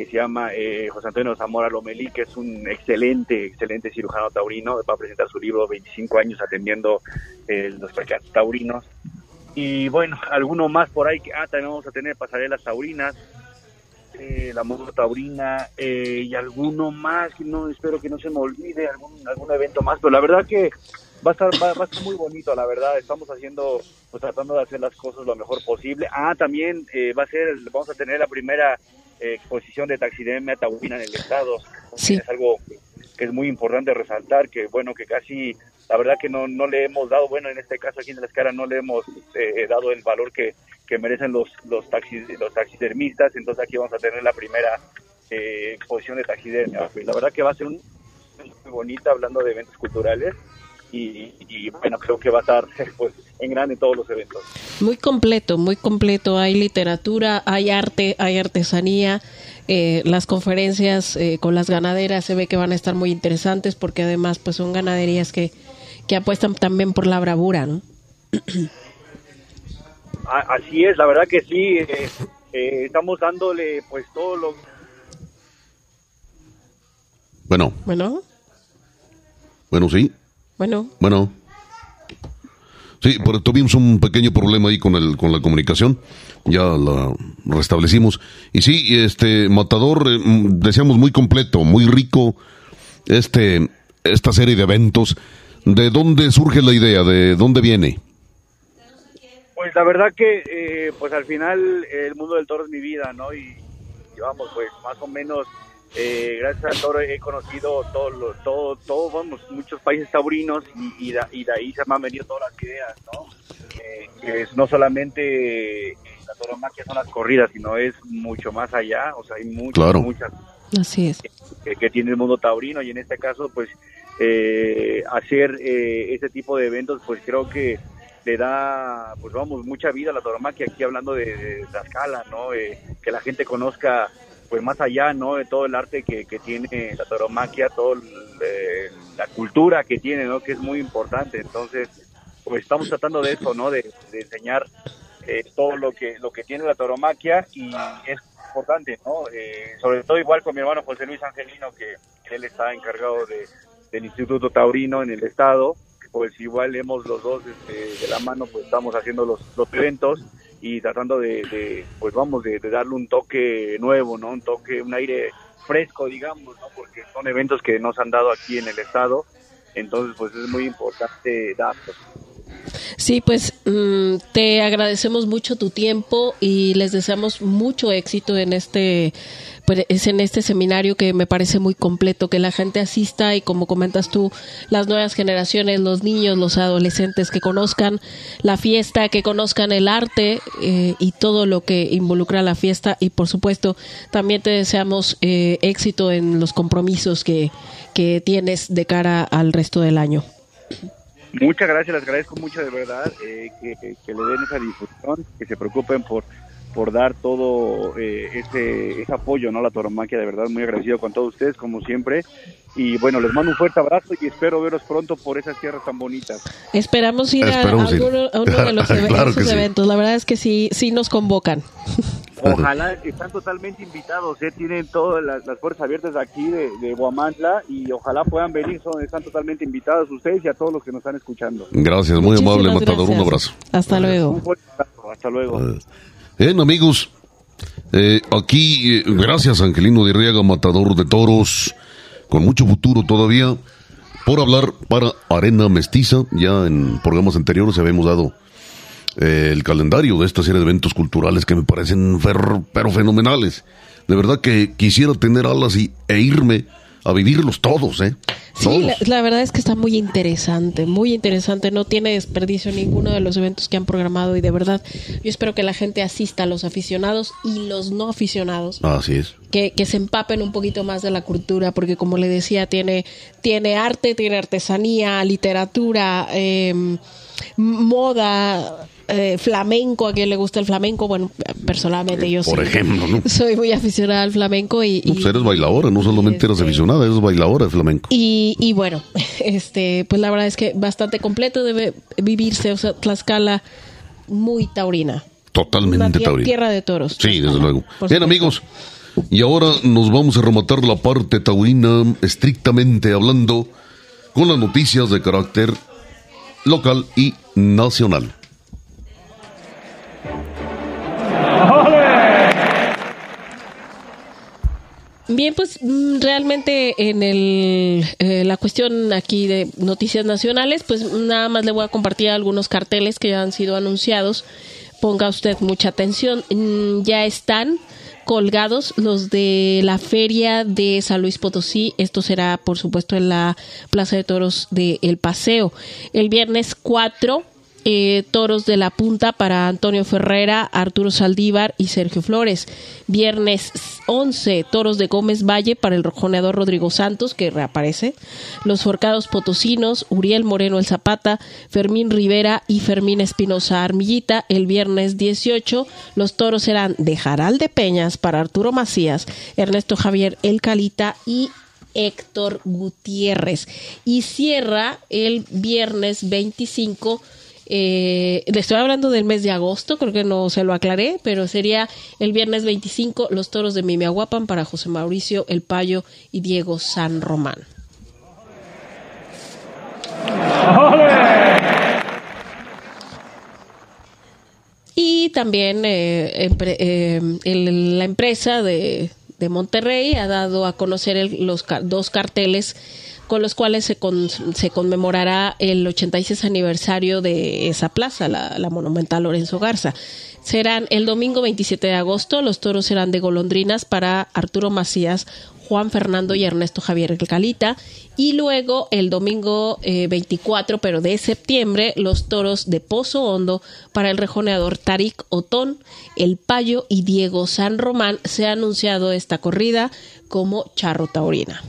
S6: que se llama eh, José Antonio Zamora Lomelí, que es un excelente, excelente cirujano taurino. Va a presentar su libro 25 años atendiendo eh, los percantes taurinos. Y bueno, alguno más por ahí. Ah, también vamos a tener pasarelas taurinas. eh, la moda taurina eh, y alguno más, no espero que no se me olvide, algún, algún evento más, pero la verdad que va a estar va, a estar muy bonito, la verdad, estamos haciendo, pues tratando de hacer las cosas lo mejor posible. Ah, también eh, va a ser, vamos a tener la primera exposición de taxidermia taurina en el estado, sí. es algo que es muy importante resaltar, que bueno, que casi la verdad que no, no le hemos dado, bueno, en este caso aquí en la escala no le hemos eh, dado el valor que, merecen los, los, taxis, los taxidermistas, entonces aquí vamos a tener la primera eh, exposición de taxidermia. Pues, la verdad que va a ser un, muy bonita hablando de eventos culturales y, bueno, creo que va a estar pues, en grande todos los eventos.
S2: Muy completo, muy completo. Hay literatura, hay arte, hay artesanía. Eh, las conferencias con las ganaderas se ve que van a estar muy interesantes porque además pues son ganaderías que que apuestan también por la bravura, ¿no?
S6: Así es, la verdad que sí. Eh, eh, estamos dándole pues todo lo...
S1: Bueno.
S2: Bueno.
S1: Bueno, sí.
S2: Bueno.
S1: Bueno. Sí, pero tuvimos un pequeño problema ahí con el con la comunicación. Ya la restablecimos. Y sí, este Matador eh, mm, decíamos muy completo, muy rico este esta serie de eventos ¿De dónde surge la idea? ¿De dónde viene?
S6: Pues la verdad que, eh, pues al final el mundo del toro es mi vida, ¿no? Y llevamos, pues más o menos, eh, gracias al toro he conocido todos todo, todo, vamos, muchos países taurinos y, de, ahí se me han venido todas las ideas, ¿no? Eh, que es no solamente la toromaquia son las corridas, sino es mucho más allá, o sea, hay muchas, muchas
S2: Así es.
S6: Que, que, tiene el mundo taurino y en este caso, pues eh, hacer eh, este tipo de eventos, pues creo que le da, pues vamos, mucha vida a la tauromaquia, aquí hablando de, la escala, ¿no? Eh, que la gente conozca, pues más allá, ¿no? De todo el arte que, tiene la tauromaquia, toda la cultura que tiene, ¿no? Que es muy importante. Entonces, pues estamos tratando de eso, ¿no? De, enseñar todo lo que lo que tiene la tauromaquia y es importante, ¿no? sobre todo igual con mi hermano José Luis Angelino, que él está encargado de del Instituto Taurino en el estado, pues igual hemos los dos este, de la mano, pues estamos haciendo los, los eventos y tratando de, pues vamos, de, darle un toque nuevo, ¿no? Un toque, un aire fresco, digamos, ¿no? Porque son eventos que nos han dado aquí en el estado, entonces pues es muy importante darlos.
S2: Sí, pues mm, te agradecemos mucho tu tiempo y les deseamos mucho éxito en este pues es en este seminario que me parece muy completo, que la gente asista y como comentas tú, las nuevas generaciones, los niños, los adolescentes que conozcan la fiesta, que conozcan el arte eh, y todo lo que involucra la fiesta y por supuesto también te deseamos eh, éxito en los compromisos que, que tienes de cara al resto del año.
S6: Muchas gracias, les agradezco mucho de verdad eh, que, que, le den esa difusión, que se preocupen por por dar todo eh, ese, apoyo ¿no? a la toromaquia, de verdad muy agradecido con todos ustedes, como siempre. Y bueno, les mando un fuerte abrazo y espero veros pronto por esas tierras tan bonitas.
S2: Esperamos ir a, uno de los esos eventos, la verdad es que sí, sí nos convocan.
S6: Ojalá están totalmente invitados, ¿eh? tienen todas las, puertas abiertas aquí de, de Guamantla y ojalá puedan venir, son, están totalmente invitados ustedes y a todos los que nos están escuchando.
S1: Gracias, muy amable Matador, un abrazo.
S2: Hasta luego. Un fuerte
S6: abrazo, hasta luego.
S1: Bien, amigos, eh, aquí, eh, gracias Angelino de Riega, matador de toros, con mucho futuro todavía, por hablar para Arena Mestiza. Ya en programas anteriores habíamos dado eh, el calendario de esta serie de eventos culturales que me parecen pero fenomenales. De verdad que quisiera tener alas y, e irme a vivirlos todos, ¿eh?
S2: Sí, la, verdad es que está muy interesante, muy interesante. No tiene desperdicio ninguno de los eventos que han programado y de verdad yo espero que la gente asista, los aficionados y los no aficionados.
S1: Así es.
S2: Que, que se empapen un poquito más de la cultura, porque como le decía, tiene, tiene arte, tiene artesanía, literatura, eh, moda, eh, flamenco, a quien le gusta el flamenco, bueno, personalmente yo
S1: Por ejemplo, ¿no?
S2: soy muy aficionada al flamenco y...
S1: pues eres bailadora, no solamente eres este, aficionada, eres bailadora de flamenco.
S2: Y, y bueno, este pues la verdad es que bastante completo debe vivirse, o sea, Tlaxcala muy taurina.
S1: Totalmente taurina.
S2: Tierra de toros.
S1: Sí, desde luego. Bien, amigos, y ahora nos vamos a rematar la parte taurina estrictamente hablando con las noticias de carácter local y nacional.
S2: Bien, pues mm, realmente en el, eh, la cuestión aquí de noticias nacionales, pues nada más le voy a compartir algunos carteles que ya han sido anunciados. Ponga usted mucha atención. Mm, ya están colgados los de la feria de San Luis Potosí. Esto será, por supuesto, en la Plaza de Toros de El Paseo. El viernes 4 eh, toros de la punta para Antonio Ferrera, Arturo Saldívar y Sergio Flores. Viernes 11, toros de Gómez Valle para el rojoneador Rodrigo Santos, que reaparece. Los forcados potosinos, Uriel Moreno el Zapata, Fermín Rivera y Fermín Espinosa Armillita. El viernes 18, los toros serán de Jaral de Peñas para Arturo Macías, Ernesto Javier El Calita y Héctor Gutiérrez. Y cierra el viernes 25 eh, estoy hablando del mes de agosto, creo que no se lo aclaré, pero sería el viernes 25 los toros de Mimiahuapan para José Mauricio El Payo y Diego San Román. Y también eh, eh, la empresa de, Monterrey ha dado a conocer los dos carteles con los cuales se, se conmemorará el 86 aniversario de esa plaza, la, monumental Lorenzo Garza. Serán el domingo 27 de agosto, los toros serán de golondrinas para Arturo Macías, Juan Fernando y Ernesto Javier Calita. Y luego el domingo 24, eh, pero de septiembre, los toros de Pozo Hondo para el rejoneador Tarik Otón, El Payo y Diego San Román. Se ha anunciado esta corrida como Charro Taurina.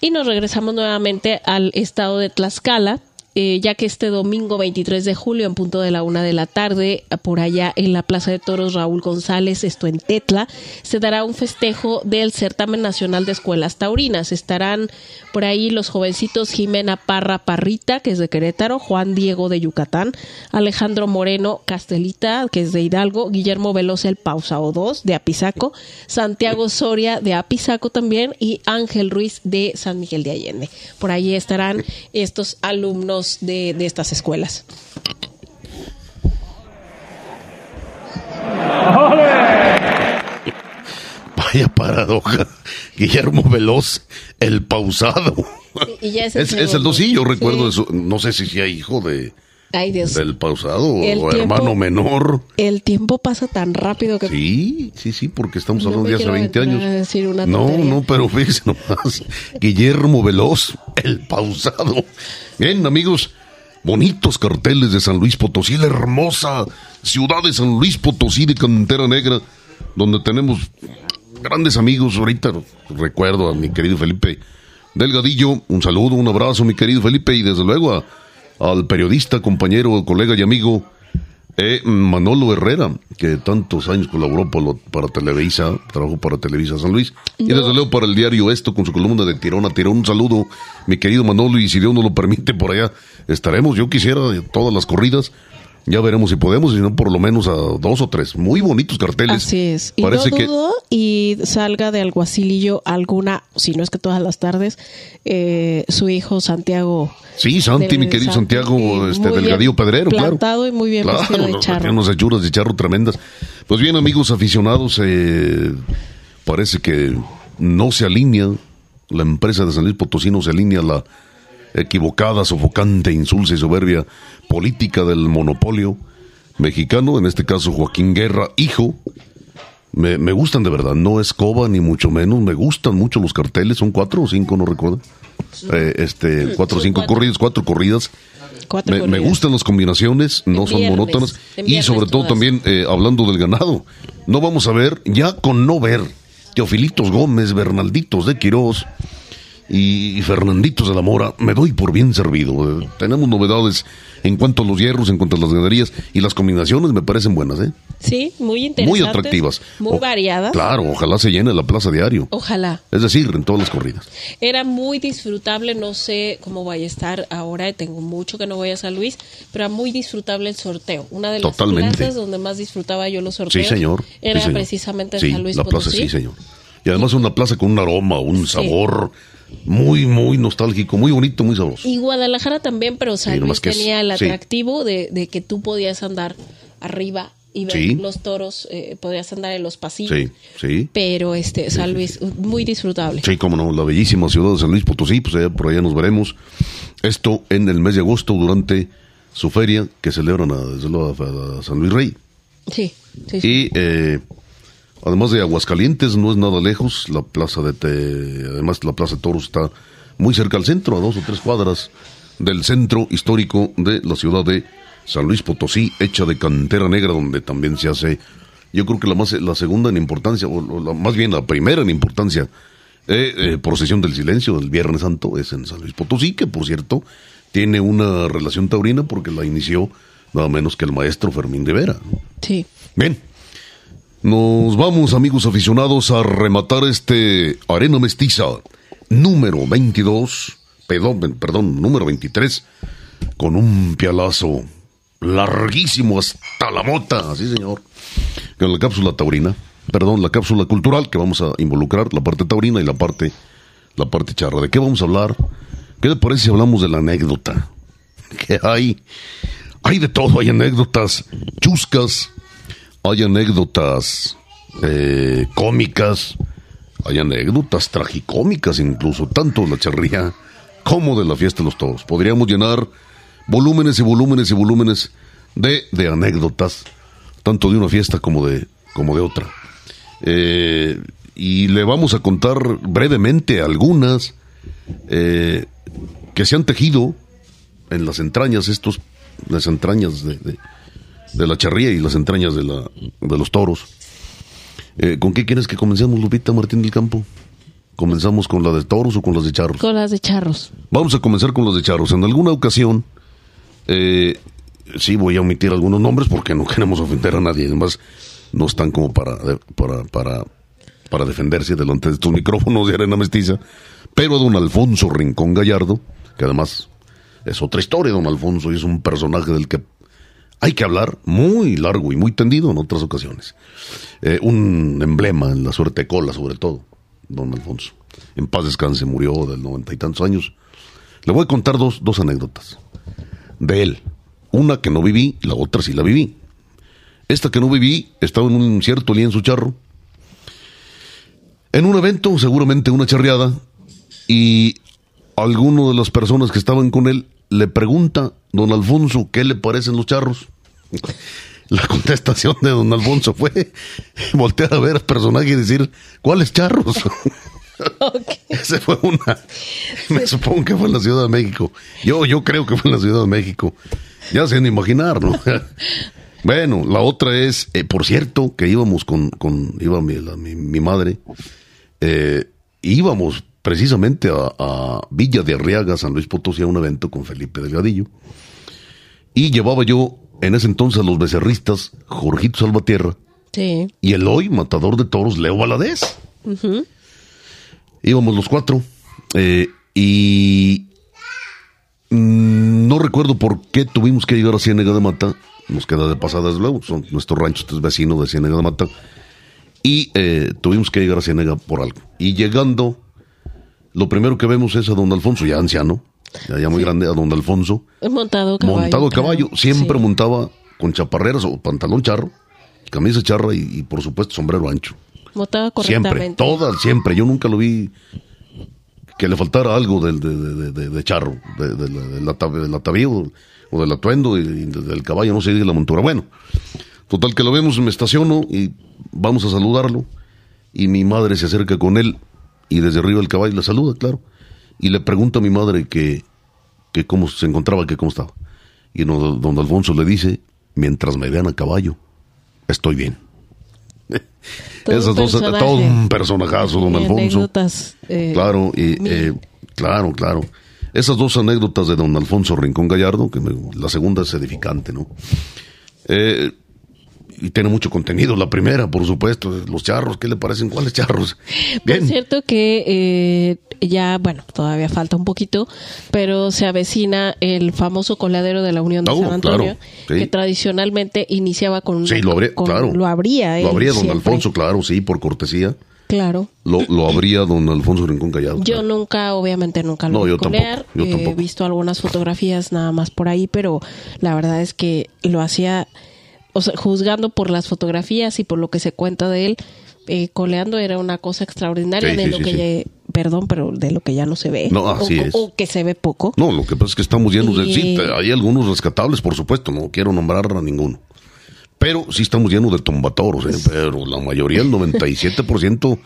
S2: Y nos regresamos nuevamente al estado de Tlaxcala, eh, ya que este domingo 23 de julio, en punto de la una de la tarde, por allá en la Plaza de Toros Raúl González, esto en Tetla, se dará un festejo del Certamen Nacional de Escuelas Taurinas. Estarán por ahí los jovencitos Jimena Parra Parrita, que es de Querétaro, Juan Diego de Yucatán, Alejandro Moreno Castelita, que es de Hidalgo, Guillermo Veloz el Pausao 2 de Apizaco, Santiago Soria de Apizaco también y Ángel Ruiz de San Miguel de Allende. Por ahí estarán estos alumnos de, estas escuelas.
S1: Vaya paradoja. Guillermo Veloz, el pausado. es, el dosillo, recuerdo eso. No sé si sea hijo de, del pausado o hermano menor.
S2: El tiempo pasa tan rápido que...
S1: Sí, sí, sí, porque estamos hablando de hace 20 años. no, no, pero fíjese nomás. Guillermo Veloz, el pausado. Bien, amigos, bonitos carteles de San Luis Potosí, la hermosa ciudad de San Luis Potosí de Cantera Negra, donde tenemos grandes amigos. Ahorita recuerdo a mi querido Felipe Delgadillo. Un saludo, un abrazo, mi querido Felipe, y desde luego al periodista, compañero, colega y amigo eh, Manolo Herrera, que tantos años colaboró para Televisa, trabajó para Televisa San Luis, y desde luego para el diario Esto con su columna de Tirón a Tirón. Un saludo, mi querido Manolo, y si Dios nos lo permite, por allá estaremos. Yo quisiera todas las corridas ya veremos si podemos, si no, por lo menos a dos o tres. Muy bonitos carteles.
S2: Así es. Y Parece que... y salga de alguacilillo alguna, si no es que todas las tardes, eh, su hijo Santiago.
S1: Sí, Santi, mi querido Santiago, este Delgadillo Pedrero,
S2: plantado y muy bien
S1: claro, de charro. Unas hechuras de charro tremendas. Pues bien, amigos aficionados, eh, parece que no se alinea, la empresa de San Luis Potosí no se alinea la equivocada, sofocante, insulsa y soberbia política del monopolio mexicano, en este caso Joaquín Guerra, hijo. Me, gustan de verdad, no es coba ni mucho menos, me gustan mucho los carteles, son cuatro o cinco, no recuerdo. Eh, este, cuatro o cinco corridas, cuatro corridas. me, gustan las combinaciones, no son monótonas. Y sobre todo también, eh, hablando del ganado, no vamos a ver, ya con no ver Teofilitos Gómez, Bernalditos de Quirós, y Fernanditos de la Mora, me doy por bien servido. tenemos novedades en cuanto a los hierros, en cuanto a las ganaderías y las combinaciones me parecen buenas, ¿eh?
S2: Sí, muy interesantes.
S1: Muy atractivas.
S2: Muy variadas.
S1: Claro, ojalá se llene la plaza diario.
S2: Ojalá.
S1: Es decir, en todas las corridas.
S2: Era muy disfrutable, no sé cómo vaya a estar ahora, tengo mucho que no voy a San Luis, pero era muy disfrutable el sorteo. Una de las plazas donde más disfrutaba yo los sorteos.
S1: Sí, señor.
S2: Era precisamente
S1: en
S2: San Luis
S1: la plaza, sí, señor. Y además una plaza con un aroma, un sabor muy, muy nostálgico, muy bonito, muy sabroso.
S2: Y Guadalajara también, pero San Luis tenía el atractivo de, de, que tú podías andar arriba y ver los toros, eh, podrías andar en los pasillos. Sí, sí. Pero este, San Luis, muy disfrutable.
S1: Sí, como no, la bellísima ciudad de San Luis Potosí, pues allá, por allá nos veremos. Esto en el mes de agosto durante su feria que celebran a, desde luego a, San Luis Rey.
S2: Sí, sí,
S1: sí. Y eh, además de Aguascalientes, no es nada lejos, la plaza de además la plaza de toros está muy cerca al centro, a dos o tres cuadras del centro histórico de la ciudad de San Luis Potosí, hecha de cantera negra, donde también se hace, yo creo que la más la segunda en importancia, o la, más bien la primera en importancia, eh, eh, procesión del silencio del Viernes Santo es en San Luis Potosí, que por cierto tiene una relación taurina porque la inició nada menos que el maestro Fermín de Vera.
S2: Sí.
S1: Bien. Nos vamos, amigos aficionados, a rematar este Arena Mestiza número 22, perdón, perdón, número 23, con un pialazo larguísimo hasta la mota, sí señor, con la cápsula taurina, perdón, la cápsula cultural que vamos a involucrar, la parte taurina y la parte, la parte charra. ¿De qué vamos a hablar? ¿Qué le parece si hablamos de la anécdota? Que hay, hay de todo, hay anécdotas chuscas, hay anécdotas eh, cómicas, hay anécdotas tragicómicas incluso, tanto de la charría como de la fiesta de los toros. Podríamos llenar volúmenes y volúmenes y volúmenes de, de anécdotas, tanto de una fiesta como de, como de otra. Eh, y le vamos a contar brevemente algunas eh, que se han tejido en las entrañas, estos, las entrañas de, de, la charría y las entrañas de, la, de los toros. Eh, ¿Con qué quieres que comencemos, Lupita Martín del Campo? ¿Comenzamos con la de toros o con las de charros?
S2: Con las de charros.
S1: Vamos a comenzar con las de charros. En alguna ocasión, eh, sí voy a omitir algunos nombres porque no queremos ofender a nadie. Además, no están como para, para, para, para defenderse delante de estos micrófonos de arena mestiza. Pero don Alfonso Rincón Gallardo, que además es otra historia, don Alfonso, y es un personaje del que hay que hablar muy largo y muy tendido en otras ocasiones. Eh, un emblema en la suerte cola, sobre todo, don Alfonso. En paz descanse, murió del noventa y tantos años. Le voy a contar dos, dos anécdotas de él. Una que no viví, la otra sí la viví. Esta que no viví estaba en un cierto lienzo charro. En un evento, seguramente una charreada, y alguno de las personas que estaban con él le pregunta, don Alfonso, ¿qué le parecen los charros? La contestación de don Alfonso fue voltear a ver al personaje y decir, ¿cuáles charros? Ese fue una. Me supongo que fue en la Ciudad de México. Yo, yo creo que fue en la Ciudad de México. Ya se han de imaginar, ¿no? bueno, la otra es, eh, por cierto, que íbamos con, con iba mi, mi, madre, eh, íbamos precisamente a, Villa de Arriaga, San Luis Potosí, a un evento con Felipe Delgadillo. Y llevaba yo en ese entonces a los becerristas Jorgito Salvatierra y el hoy matador de toros Leo Valadez. Íbamos los cuatro eh, y no recuerdo por qué tuvimos que llegar a Ciénega de Mata. Nos queda de pasada desde luego, son nuestros ranchos es vecino de Ciénega de Mata. Y eh, tuvimos que llegar a Ciénega por algo. Y llegando lo primero que vemos es a don Alfonso, ya anciano, ya, muy grande, a don Alfonso.
S2: Montado a caballo.
S1: Montado a caballo. Siempre montaba con chaparreras o pantalón charro, camisa charra y, por supuesto sombrero ancho.
S2: Montaba
S1: correctamente. Siempre, todas, siempre. Yo nunca lo vi que le faltara algo del, de, charro, del atavío o del atuendo y, del caballo, no sé, de la montura. Bueno, total que lo vemos, me estaciono y vamos a saludarlo. Y mi madre se acerca con él y desde arriba el caballo le saluda, claro. Y le pregunta a mi madre que, que cómo se encontraba, que cómo estaba. Y don, Alfonso le dice, mientras me vean a caballo, estoy bien. Esas dos, todo un personajazo, don Alfonso. Eh, claro, y, eh, claro, claro. Esas dos anécdotas de don Alfonso Rincón Gallardo, que la segunda es edificante, ¿no? Eh, y tiene mucho contenido. La primera, por supuesto, los charros, ¿qué le parecen? ¿Cuáles charros?
S2: Bien. Es cierto que eh, ya, bueno, todavía falta un poquito, pero se avecina el famoso coladero de la Unión de oh, San Antonio, que tradicionalmente iniciaba con
S1: Sí, lo habría, claro.
S2: Lo habría
S1: don Alfonso, claro, sí, por cortesía.
S2: Claro.
S1: Lo, lo habría don Alfonso Rincón Callado.
S2: Yo nunca, obviamente nunca lo
S1: no, yo
S2: colear.
S1: Tampoco, yo
S2: He visto algunas fotografías nada más por ahí, pero la verdad es que lo hacía, o sea, juzgando por las fotografías y por lo que se cuenta de él, eh, coleando era una cosa extraordinaria
S1: Sí,
S2: de
S1: sí,
S2: lo
S1: sí,
S2: que
S1: sí.
S2: ya- perdón, pero de lo que ya no se ve.
S1: No, así
S2: o,
S1: es.
S2: o que se ve poco.
S1: No, lo que pasa es que estamos llenos de...
S2: Y-
S1: Sí, te- hay algunos rescatables, por supuesto, no quiero nombrar a ninguno. Pero sí estamos llenos de tumbatoros, ¿eh? pero la mayoría, el 97%,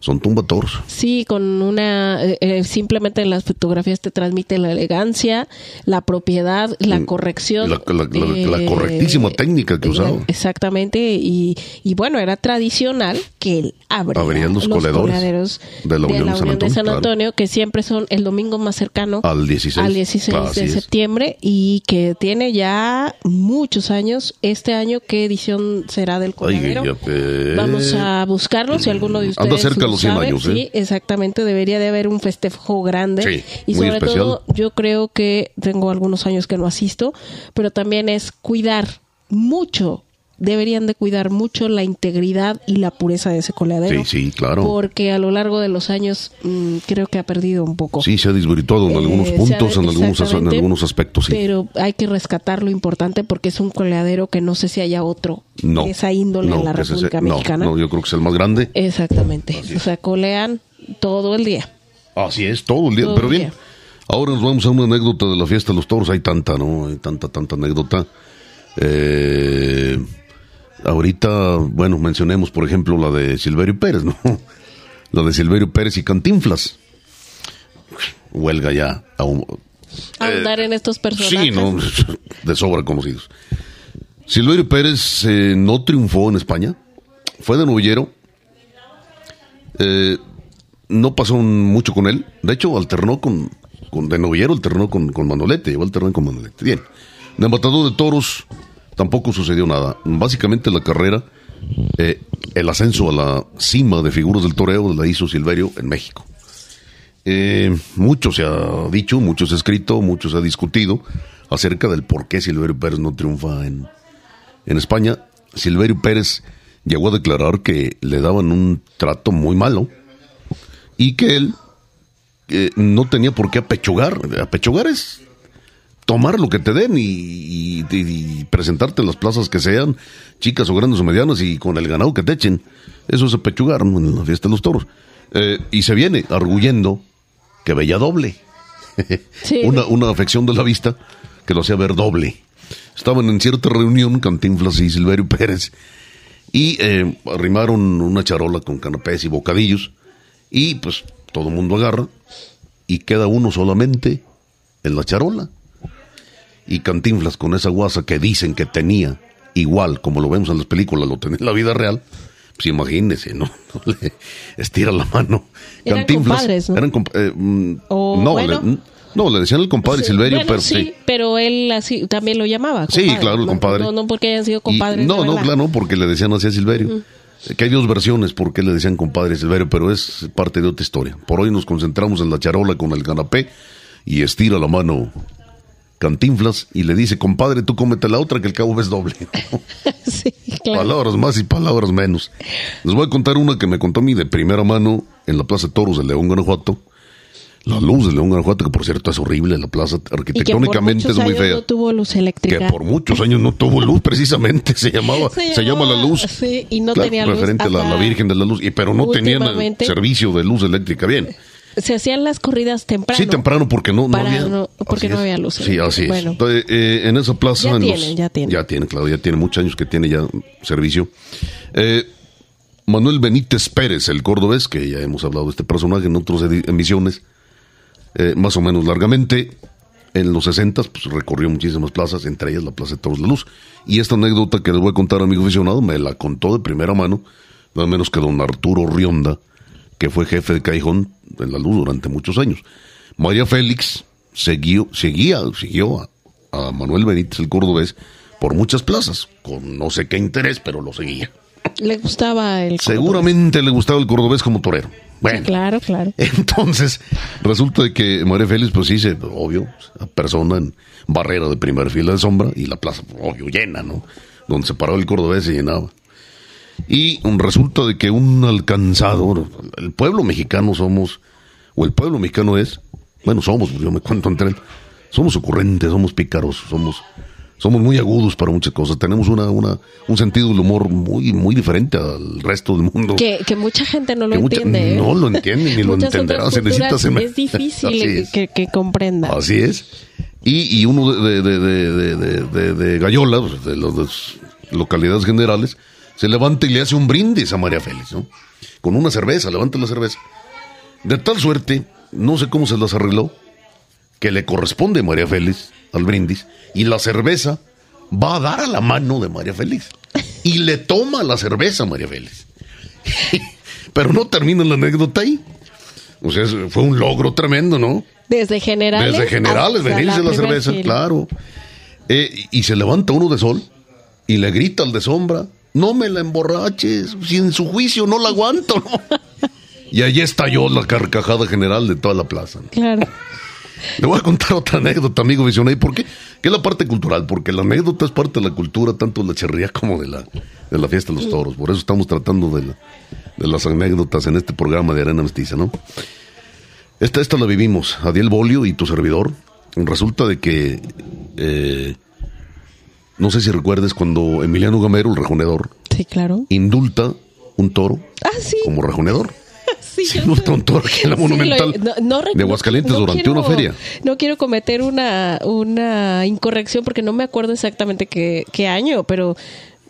S1: son tumbatoros.
S2: Sí, con una, eh, eh, simplemente en las fotografías te transmite la elegancia, la propiedad, la
S1: Mm,
S2: corrección.
S1: la- la correctísima técnica que
S2: eh,
S1: usaba.
S2: Exactamente, y, y bueno, era tradicional que él abría
S1: los
S2: coleaderos
S1: de la Unión de San
S2: de San
S1: Antonio,
S2: que siempre son el domingo más cercano
S1: Al 16.
S2: al 16
S1: Así
S2: de
S1: es.
S2: septiembre y que tiene ya muchos años. Este año, ¿qué edición será del coladero?
S1: eh,
S2: Vamos a buscarlo si alguno de ustedes
S1: Anda cerca los 100
S2: sabe.
S1: años, ¿eh?
S2: Sí, exactamente. Debería de haber un festejo grande.
S1: Sí,
S2: y
S1: muy
S2: sobre
S1: especial.
S2: todo, yo creo que tengo algunos años que no asisto, pero también es cuidar mucho. Deberían de cuidar mucho la integridad y la pureza de ese coladero.
S1: Sí, sí, claro.
S2: Porque a lo largo de los años mm, creo que ha perdido un poco.
S1: Sí, se ha desvirtuado en
S2: Eh,
S1: algunos
S2: ha-
S1: puntos, en algunos, en algunos aspectos, sí.
S2: Pero hay que rescatar lo importante porque es un coleadero que no sé si haya otro
S1: no.
S2: de esa índole
S1: no,
S2: en la
S1: ese-
S2: República
S1: no,
S2: Mexicana.
S1: No, yo creo que es el más grande.
S2: Exactamente. O sea, colean todo el día.
S1: Así es, todo el día.
S2: Todo
S1: Pero bien,
S2: día.
S1: ahora nos vamos a una anécdota de la fiesta de los toros. Hay tanta, ¿no? Hay tanta, tanta anécdota. Eh, ahorita, bueno, mencionemos, por ejemplo, la de Silverio Pérez, ¿no? La de Silverio Pérez y Cantinflas. Huelga ya. a un-
S2: Ahondar en estos personajes.
S1: Eh, Sí, no, de sobra conocidos. Silverio Pérez eh, no triunfó en España, fue de novillero, eh, no pasó mucho con él, de hecho alternó con, con de novillero, alternó con, con Manolete, llegó a alternar con Manolete. Bien, de matador de toros tampoco sucedió nada, básicamente la carrera, eh, el ascenso a la cima de figuras del toreo la hizo Silverio en México. Eh, mucho se ha dicho, mucho se ha escrito, mucho se ha discutido acerca del por qué Silverio Pérez no triunfa en, en España. Silverio Pérez llegó a declarar que le daban un trato muy malo y que él eh, no tenía por qué apechugar. Apechugar es tomar lo que te den y, y- y presentarte en las plazas que sean, chicas o grandes o medianas, y con el ganado que te echen. Eso es apechugar ¿no? en la fiesta de los toros. Eh, y se viene arguyendo que veía doble.
S2: Sí.
S1: una, una afección de la vista que lo hacía ver doble. Estaban en cierta reunión Cantinflas y Silverio Pérez y eh, arrimaron una charola con canapés y bocadillos y pues todo el mundo agarra y queda uno solamente en la charola. Y Cantinflas con esa guasa que dicen que tenía, igual como lo vemos en las películas, lo tenía en la vida real, pues imagínese, ¿no? No le estira la mano.
S2: Eran compadres, ¿no?
S1: eran eh, mm,
S2: O,
S1: no,
S2: bueno.
S1: le, no, le decían el compadre
S2: Sí,
S1: Silverio,
S2: bueno,
S1: pero
S2: sí,
S1: sí.
S2: pero él así también lo llamaba.
S1: Sí, claro, el compadre.
S2: No, no porque hayan sido
S1: Y-
S2: compadres.
S1: no, no, claro, no, porque le decían así a Silverio. Eh, Que hay dos versiones por qué le decían compadre Silverio, pero es parte de otra historia. Por hoy nos concentramos en la charola con el canapé y estira la mano Cantinflas y le dice, compadre, tú cómete la otra que el cabo ves doble.
S2: sí, claro.
S1: Palabras más y palabras menos. Les voy a contar una que me contó a mí de primera mano en la Plaza de Toros de León, Guanajuato. La luz de León, Guanajuato, que por cierto es horrible, la plaza
S2: Y que por
S1: arquitectónicamente es muy
S2: años
S1: fea.
S2: No tuvo luz eléctrica.
S1: Que por muchos años no tuvo luz, precisamente, se llamaba, se, llama la luz.
S2: Sí, y no
S1: Claro,
S2: tenía luz.
S1: referente a la, Virgen de la Luz, y, pero no tenían servicio de luz eléctrica. Bien,
S2: Se hacían las corridas temprano.
S1: sí, temprano porque no, no había.
S2: no- porque no había luz
S1: Sí, así es.
S2: Bueno.
S1: Entonces, eh, en esa plaza.
S2: Ya
S1: en
S2: tiene,
S1: los-
S2: ya tiene.
S1: Ya tiene, claro, ya tiene muchos años que tiene ya servicio. Eh, Manuel Benítez Pérez, el cordobés, que ya hemos hablado de este personaje en otras emisiones, eh, más o menos largamente. En los 60 pues, recorrió muchísimas plazas, entre ellas la Plaza de Toros de la Luz. Y esta anécdota que les voy a contar, amigo aficionado, me la contó de primera mano, nada menos que don Arturo Rionda, que fue jefe de Cajón en la Luz durante muchos años. María Félix siguió, seguía, siguió a, a Manuel Benítez, el cordobés, por muchas plazas, con no sé qué interés, pero lo seguía.
S2: Le gustaba el.
S1: Seguramente le gustaba el cordobés como torero. Bueno,
S2: Claro, claro.
S1: entonces, resulta de que María Félix, pues sí, se, obvio, persona en barrera de primera fila de sombra y la plaza, obvio, llena, ¿no? Donde se paraba el cordobés se llenaba. Y resulta de que un alcanzador, el pueblo mexicano somos, o el pueblo mexicano es, bueno, somos, yo me cuento entre él, somos ocurrentes, somos pícaros, somos, somos muy agudos para muchas cosas. Tenemos una, una, un sentido del humor muy, muy diferente al resto del mundo.
S2: Que, que mucha gente no lo entiende.
S1: ¿eh? No lo entiende ni lo entenderá. Se necesita
S2: Es difícil que, que, comprenda.
S1: Así es. Y, y uno de, de, de, de, Gallola, pues, de las localidades generales, se levanta y le hace un brindis a María Félix, ¿no? Con una cerveza, levanta la cerveza. De tal suerte, no sé cómo se las arregló, que le corresponde a María Félix al brindis y la cerveza va a dar a la mano de María Félix y le toma la cerveza a María Félix. Pero no termina la anécdota ahí. O sea, fue un logro tremendo, ¿no?
S2: Desde generales.
S1: Desde generales, venirse la, cerveza, claro. Eh, y se levanta uno de sol y le grita al de sombra, no me la emborraches, si en su juicio no la aguanto, ¿no? Y ahí estalló la carcajada general de toda la plaza.
S2: Claro.
S1: Le voy a contar otra anécdota, amigo Visionay. ¿Por qué? ¿Qué es la parte cultural? Porque la anécdota es parte de la cultura, tanto de la cherría como de la, de la fiesta de los toros. Por eso estamos tratando de, de las anécdotas en este programa de Arena Mestiza, ¿no? Esta, esta la vivimos, Adiel Bolio y tu servidor. Resulta de que, eh, no sé si recuerdes cuando Emiliano Gamero, el rejonedor,
S2: sí, claro.
S1: indulta un toro
S2: ah, ¿sí?
S1: como rejonedor. Sí, un toro aquí en la Monumental de Aguascalientes durante una feria.
S2: No quiero cometer una, una incorrección porque no me acuerdo exactamente qué, qué año, pero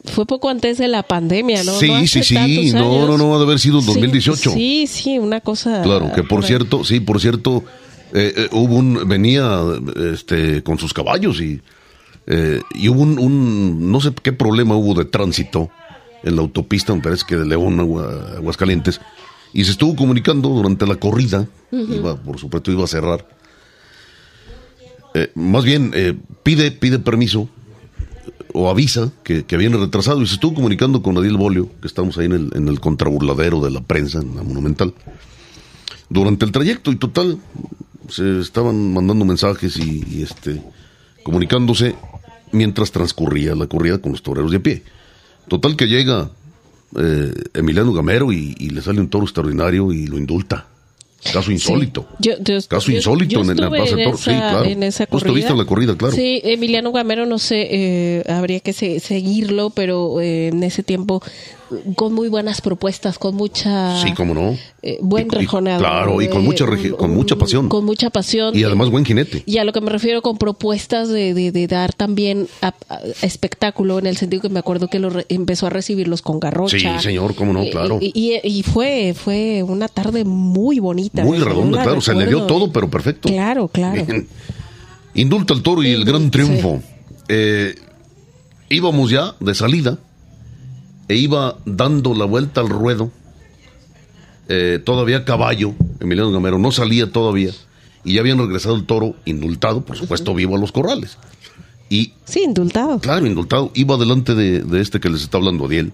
S2: fue poco antes de la pandemia, ¿no?
S1: Sí, sí, sí, no, no, no, ha de haber sido en 2018.
S2: Sí, sí, una cosa.
S1: Claro, que por cierto, sí, por cierto, eh, eh, hubo un, venía este, con sus caballos y, eh, y hubo un, no sé qué problema hubo de tránsito en la autopista, me parece que de León a Aguascalientes, y se estuvo comunicando durante la corrida, iba, por supuesto iba a cerrar. más bien, pide, pide permiso o avisa que, viene retrasado y se estuvo comunicando con Adiel Bolio, que estamos ahí en el, en el contraburladero de la prensa, en la Monumental, durante el trayecto y total, se estaban mandando mensajes y, este comunicándose mientras transcurría la corrida con los toreros de pie. Total que llega eh, Emiliano Gamero y, y, le sale un toro extraordinario y lo indulta. Caso insólito. Caso insólito en, la Plaza de Sí, claro. En esa corrida. la corrida, claro.
S2: Sí, Emiliano Gamero, no sé, eh, habría que seguirlo, pero eh, en ese tiempo con muy buenas propuestas, con mucha...
S1: Sí, cómo no.
S2: Eh, buen rejonado.
S1: Claro, y con mucha, con mucha pasión.
S2: Con mucha pasión.
S1: Y además buen jinete.
S2: Y a lo que me refiero con propuestas de, de, dar también espectáculo, en el sentido que me acuerdo que lo empezó a recibirlos con garrocha.
S1: Sí, señor, cómo no, claro.
S2: Y, y, fue, fue una tarde muy bonita.
S1: Muy redonda, claro, se le dio todo, pero perfecto.
S2: Claro, claro.
S1: Indulta el toro y el gran triunfo. Eh, íbamos ya de salida e iba dando la vuelta al ruedo, eh, todavía caballo, Emiliano Gamero, no salía todavía, y ya habían regresado el toro indultado, por supuesto, vivo a los corrales. Y,
S2: sí, indultado.
S1: Claro, indultado. Iba delante de, este que les está hablando, Adiel.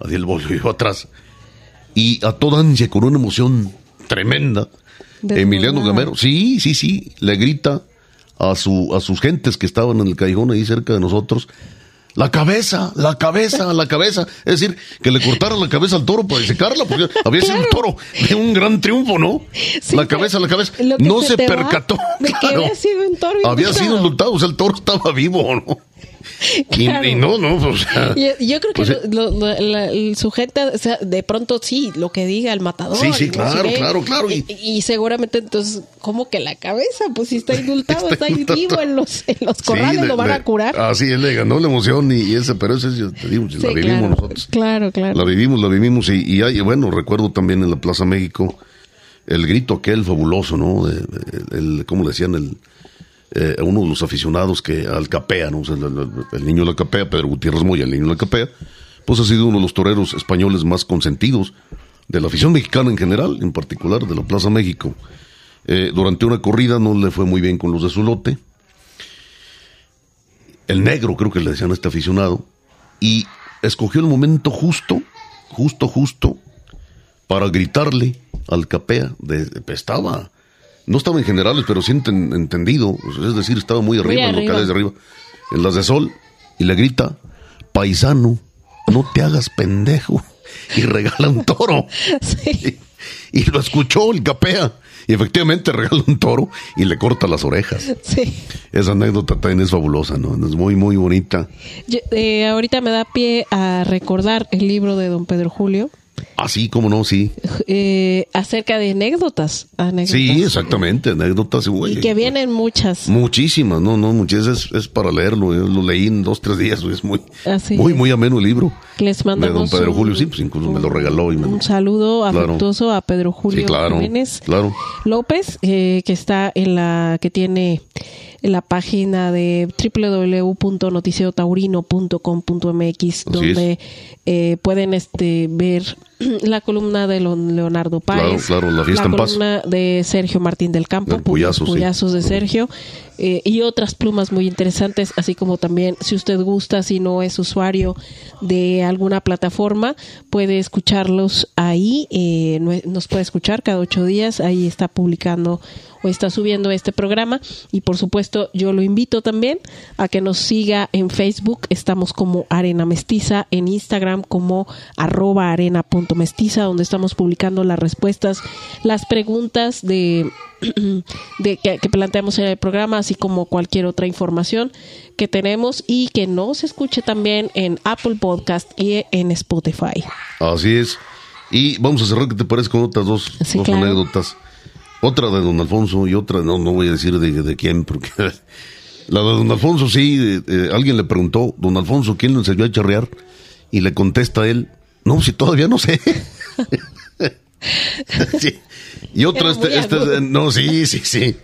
S1: Adiel Bolio iba atrás. Y a toda ansia, con una emoción tremenda, Emiliano Gamero, sí, sí, sí, le grita a, su, a sus gentes que estaban en el callejón ahí cerca de nosotros, la cabeza, la cabeza, la cabeza. Es decir, que le cortaran la cabeza al toro para disecarla, porque había sido un toro de un gran triunfo, ¿no? la cabeza, la cabeza. No se, percató.
S2: había sido un toro.
S1: Había sido luchado, o sea, el toro estaba vivo, ¿no? Y, no, no, o sea,
S2: yo, creo que pues, el sujeto, o sea, de pronto sí, lo que diga el matador.
S1: Sí, sí, claro, claro, claro.
S2: Y, seguramente entonces, ¿cómo que la cabeza? Pues si está indultado, está, ahí vivo en los, en los corrales, lo van a curar.
S1: Así es, le ganó la emoción y, ese, pero ese, te digo, la vivimos nosotros.
S2: Claro, claro.
S1: La vivimos, la vivimos y, y hay, bueno, recuerdo también en la Plaza México el grito aquel fabuloso, ¿no? El, el, ¿Cómo le decían? El eh, uno de los aficionados que al capea, ¿no? el, niño de la capea, Pedro Gutiérrez Moya, el niño de la capea, pues ha sido uno de los toreros españoles más consentidos de la afición mexicana en general, en particular de la Plaza México. Eh, durante una corrida no le fue muy bien con los de su lote. El negro, creo que le decían a este aficionado, y escogió el momento justo, justo, justo, para gritarle al capea. De, estaba no estaba en generales, pero sí entendido, es decir, estaba muy arriba, en locales de arriba, en las de sol, y le grita, paisano, no te hagas pendejo. y regala un toro. Sí. Y, lo escuchó el capea. Y efectivamente regala un toro y le corta las orejas. Sí. Esa anécdota también es fabulosa, ¿no? Es muy, muy bonita.
S2: Eh, ahorita me da pie a recordar el libro de don Pedro Julio.
S1: Así como no, sí.
S2: Eh, acerca de anécdotas,
S1: Sí, exactamente, anécdotas.
S2: y que vienen muchas.
S1: Muchísimas, no, no, muchas. Es, es para leerlo. Yo lo leí en dos, tres días. Es muy, muy, muy ameno el libro.
S2: Les mandamos.
S1: De don Pedro Julio, sí, pues incluso me lo regaló. Y
S2: un saludo afectuoso a Pedro Julio
S1: claro,
S2: Jiménez
S1: claro.
S2: López, eh, que está en la, que tiene en la página de www.noticiotaurino.com.mx donde eh, pueden este ver la columna de Leonardo Páez,
S1: la,
S2: columna de Sergio Martín del Campo, Puyazos, de Sergio, eh, y otras plumas muy interesantes, así como también, si usted gusta, si no es usuario de alguna plataforma, puede escucharlos ahí, eh, nos puede escuchar cada ocho días, ahí está publicando o está subiendo este programa, y por supuesto yo lo invito también a que nos siga en Facebook, estamos como Arena Mestiza, en Instagram como arroba arena.mestiza, donde estamos publicando las respuestas, las preguntas de de que, planteamos en el programa, así como cualquier otra información que tenemos y que no se escuche también en Apple Podcast y en Spotify.
S1: Así es. Y vamos a cerrar, ¿qué te parece con otras dos, anécdotas? Otra de don Alfonso y otra, no, no voy a decir de, quién, porque la de don Alfonso sí, eh, eh, alguien le preguntó, don Alfonso, ¿quién le enseñó a charrear? Y le contesta él, no, si todavía no sé. sí. Y otra, este, este, no, sí, sí, sí.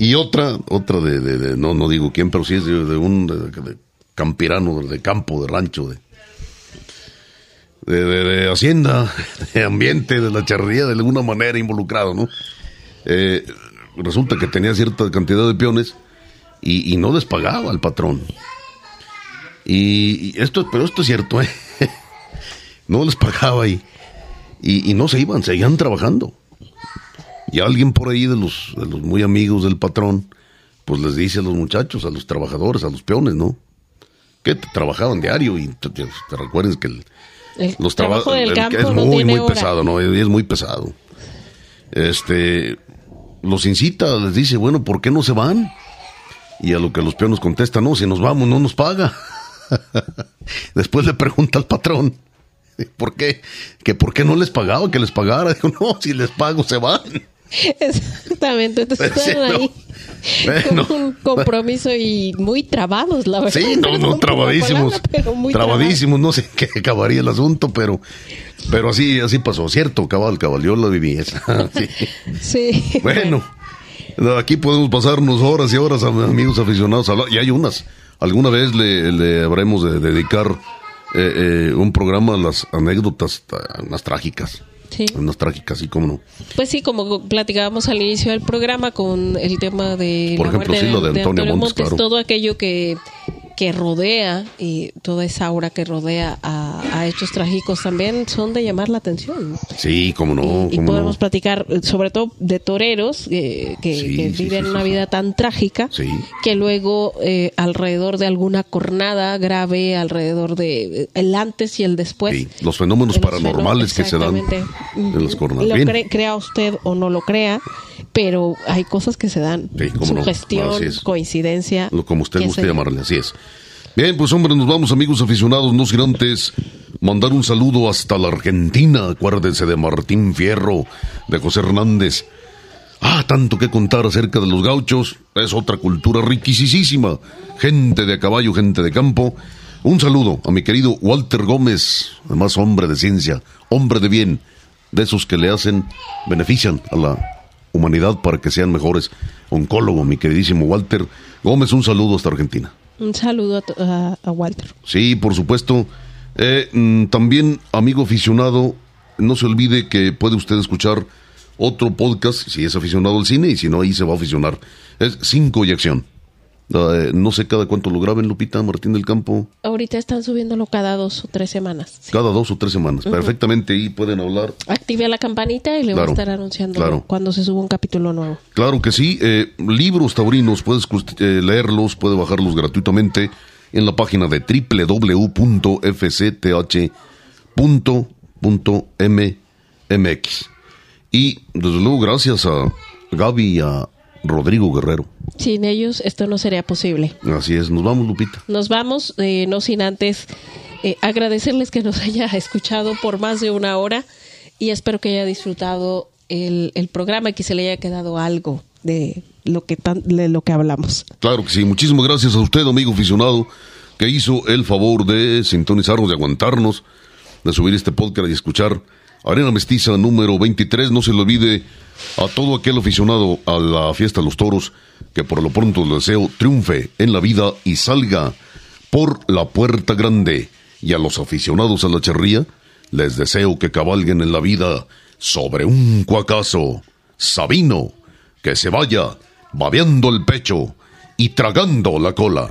S1: Y otra, otra de, no, no digo quién, pero sí es de, un de, campirano, de campo, de rancho, de, de, hacienda, de ambiente, de la charrería, de alguna manera involucrado, ¿no? Eh, resulta que tenía cierta cantidad de peones y, no les pagaba al patrón. Y, esto, pero esto es cierto, ¿eh? No les pagaba y, y no se iban, seguían trabajando. Y alguien por ahí de los, de los muy amigos del patrón, pues les dice a los muchachos, a los trabajadores, a los peones, ¿no? Que trabajaban diario y te, recuerdes que el,
S2: los trabajos es
S1: muy, muy pesado, ¿no? Es muy pesado. Este, los incita, les dice, bueno, ¿por qué no se van? Y a lo que los peones contestan, no, si nos vamos no nos paga. Después le pregunta al patrón, ¿por qué? Que por qué no les pagaba, que les pagara. Dijo, no, si les pago se van.
S2: Exactamente, entonces están ahí con un compromiso y muy trabados, la verdad.
S1: Sí, no, no, trabadísimos. trabadísimos, no sé qué acabaría el asunto, pero pero así así pasó, cierto, cabal, cabal, yo la viví esa.
S2: sí.
S1: Bueno, aquí podemos pasarnos horas y horas, amigos aficionados, a y hay unas. Alguna vez le, le habremos de dedicar eh, eh, un programa las anécdotas más trágicas. Sí. Unas trágicas, y cómo no.
S2: Pues sí, como platicábamos al inicio del programa con el tema de
S1: Por ejemplo, sí, lo de Antonio, Montes,
S2: todo aquello que que rodea y toda esa aura que rodea a, a, hechos trágicos también son de llamar la atención.
S1: Sí, como no.
S2: Y, podemos platicar sobre todo de toreros eh, que, viven una vida tan trágica que luego eh, alrededor de alguna cornada grave, alrededor de eh, el antes y el después.
S1: Los fenómenos paranormales que se dan en las cornadas.
S2: Lo crea usted o no lo crea, pero hay cosas que se dan. Sí, Sugestión, coincidencia.
S1: como usted guste llamarle, así es. Bien, pues hombre, nos vamos amigos aficionados, no sin antes mandar un saludo hasta la Argentina. Acuérdense de Martín Fierro, de José Hernández. Ah, tanto que contar acerca de los gauchos. Es otra cultura riquísima. Gente de a caballo, gente de campo. Un saludo a mi querido Walter Gómez, además hombre de ciencia, hombre de bien, de esos que le hacen, benefician a la humanidad para que sean mejores. Oncólogo, mi queridísimo Walter Gómez, un saludo hasta Argentina.
S2: Un saludo a, Walter.
S1: Sí, por supuesto. Eh, mm, también, amigo aficionado, no se olvide que puede usted escuchar otro podcast si es aficionado al cine y si no, ahí se va a aficionar. Es Cinco y. Eh, no sé cada cuánto lo graben, Lupita, Martín del Campo.
S2: Ahorita están subiéndolo cada dos o tres semanas.
S1: Cada dos o tres semanas. Perfectamente, ahí pueden hablar.
S2: Active la campanita y le voy a estar anunciando cuando se suba un capítulo nuevo.
S1: Claro que sí. Eh, libros taurinos, puedes eh, leerlos, puedes bajarlos gratuitamente en la página de www.fcth.com Y desde luego gracias a Gaby y a Rodrigo Guerrero.
S2: Sin ellos esto no sería posible.
S1: Así es, nos vamos Lupita.
S2: Nos vamos, eh, no sin antes eh, agradecerles que nos haya escuchado por más de una hora y espero que haya disfrutado el, el programa y que se le haya quedado algo de lo que tan, de lo que hablamos.
S1: Claro que sí, muchísimas gracias a usted, amigo aficionado, que hizo el favor de sintonizarnos, de aguantarnos, de subir este podcast y escuchar Arena Mestiza número 23. No se le olvide a todo aquel aficionado a la fiesta de los toros que por lo pronto le deseo triunfe en la vida y salga por la puerta grande. Y a los aficionados a la charría les deseo que cabalguen en la vida sobre un cuacazo. Sabino, que se vaya babeando el pecho y tragando la cola.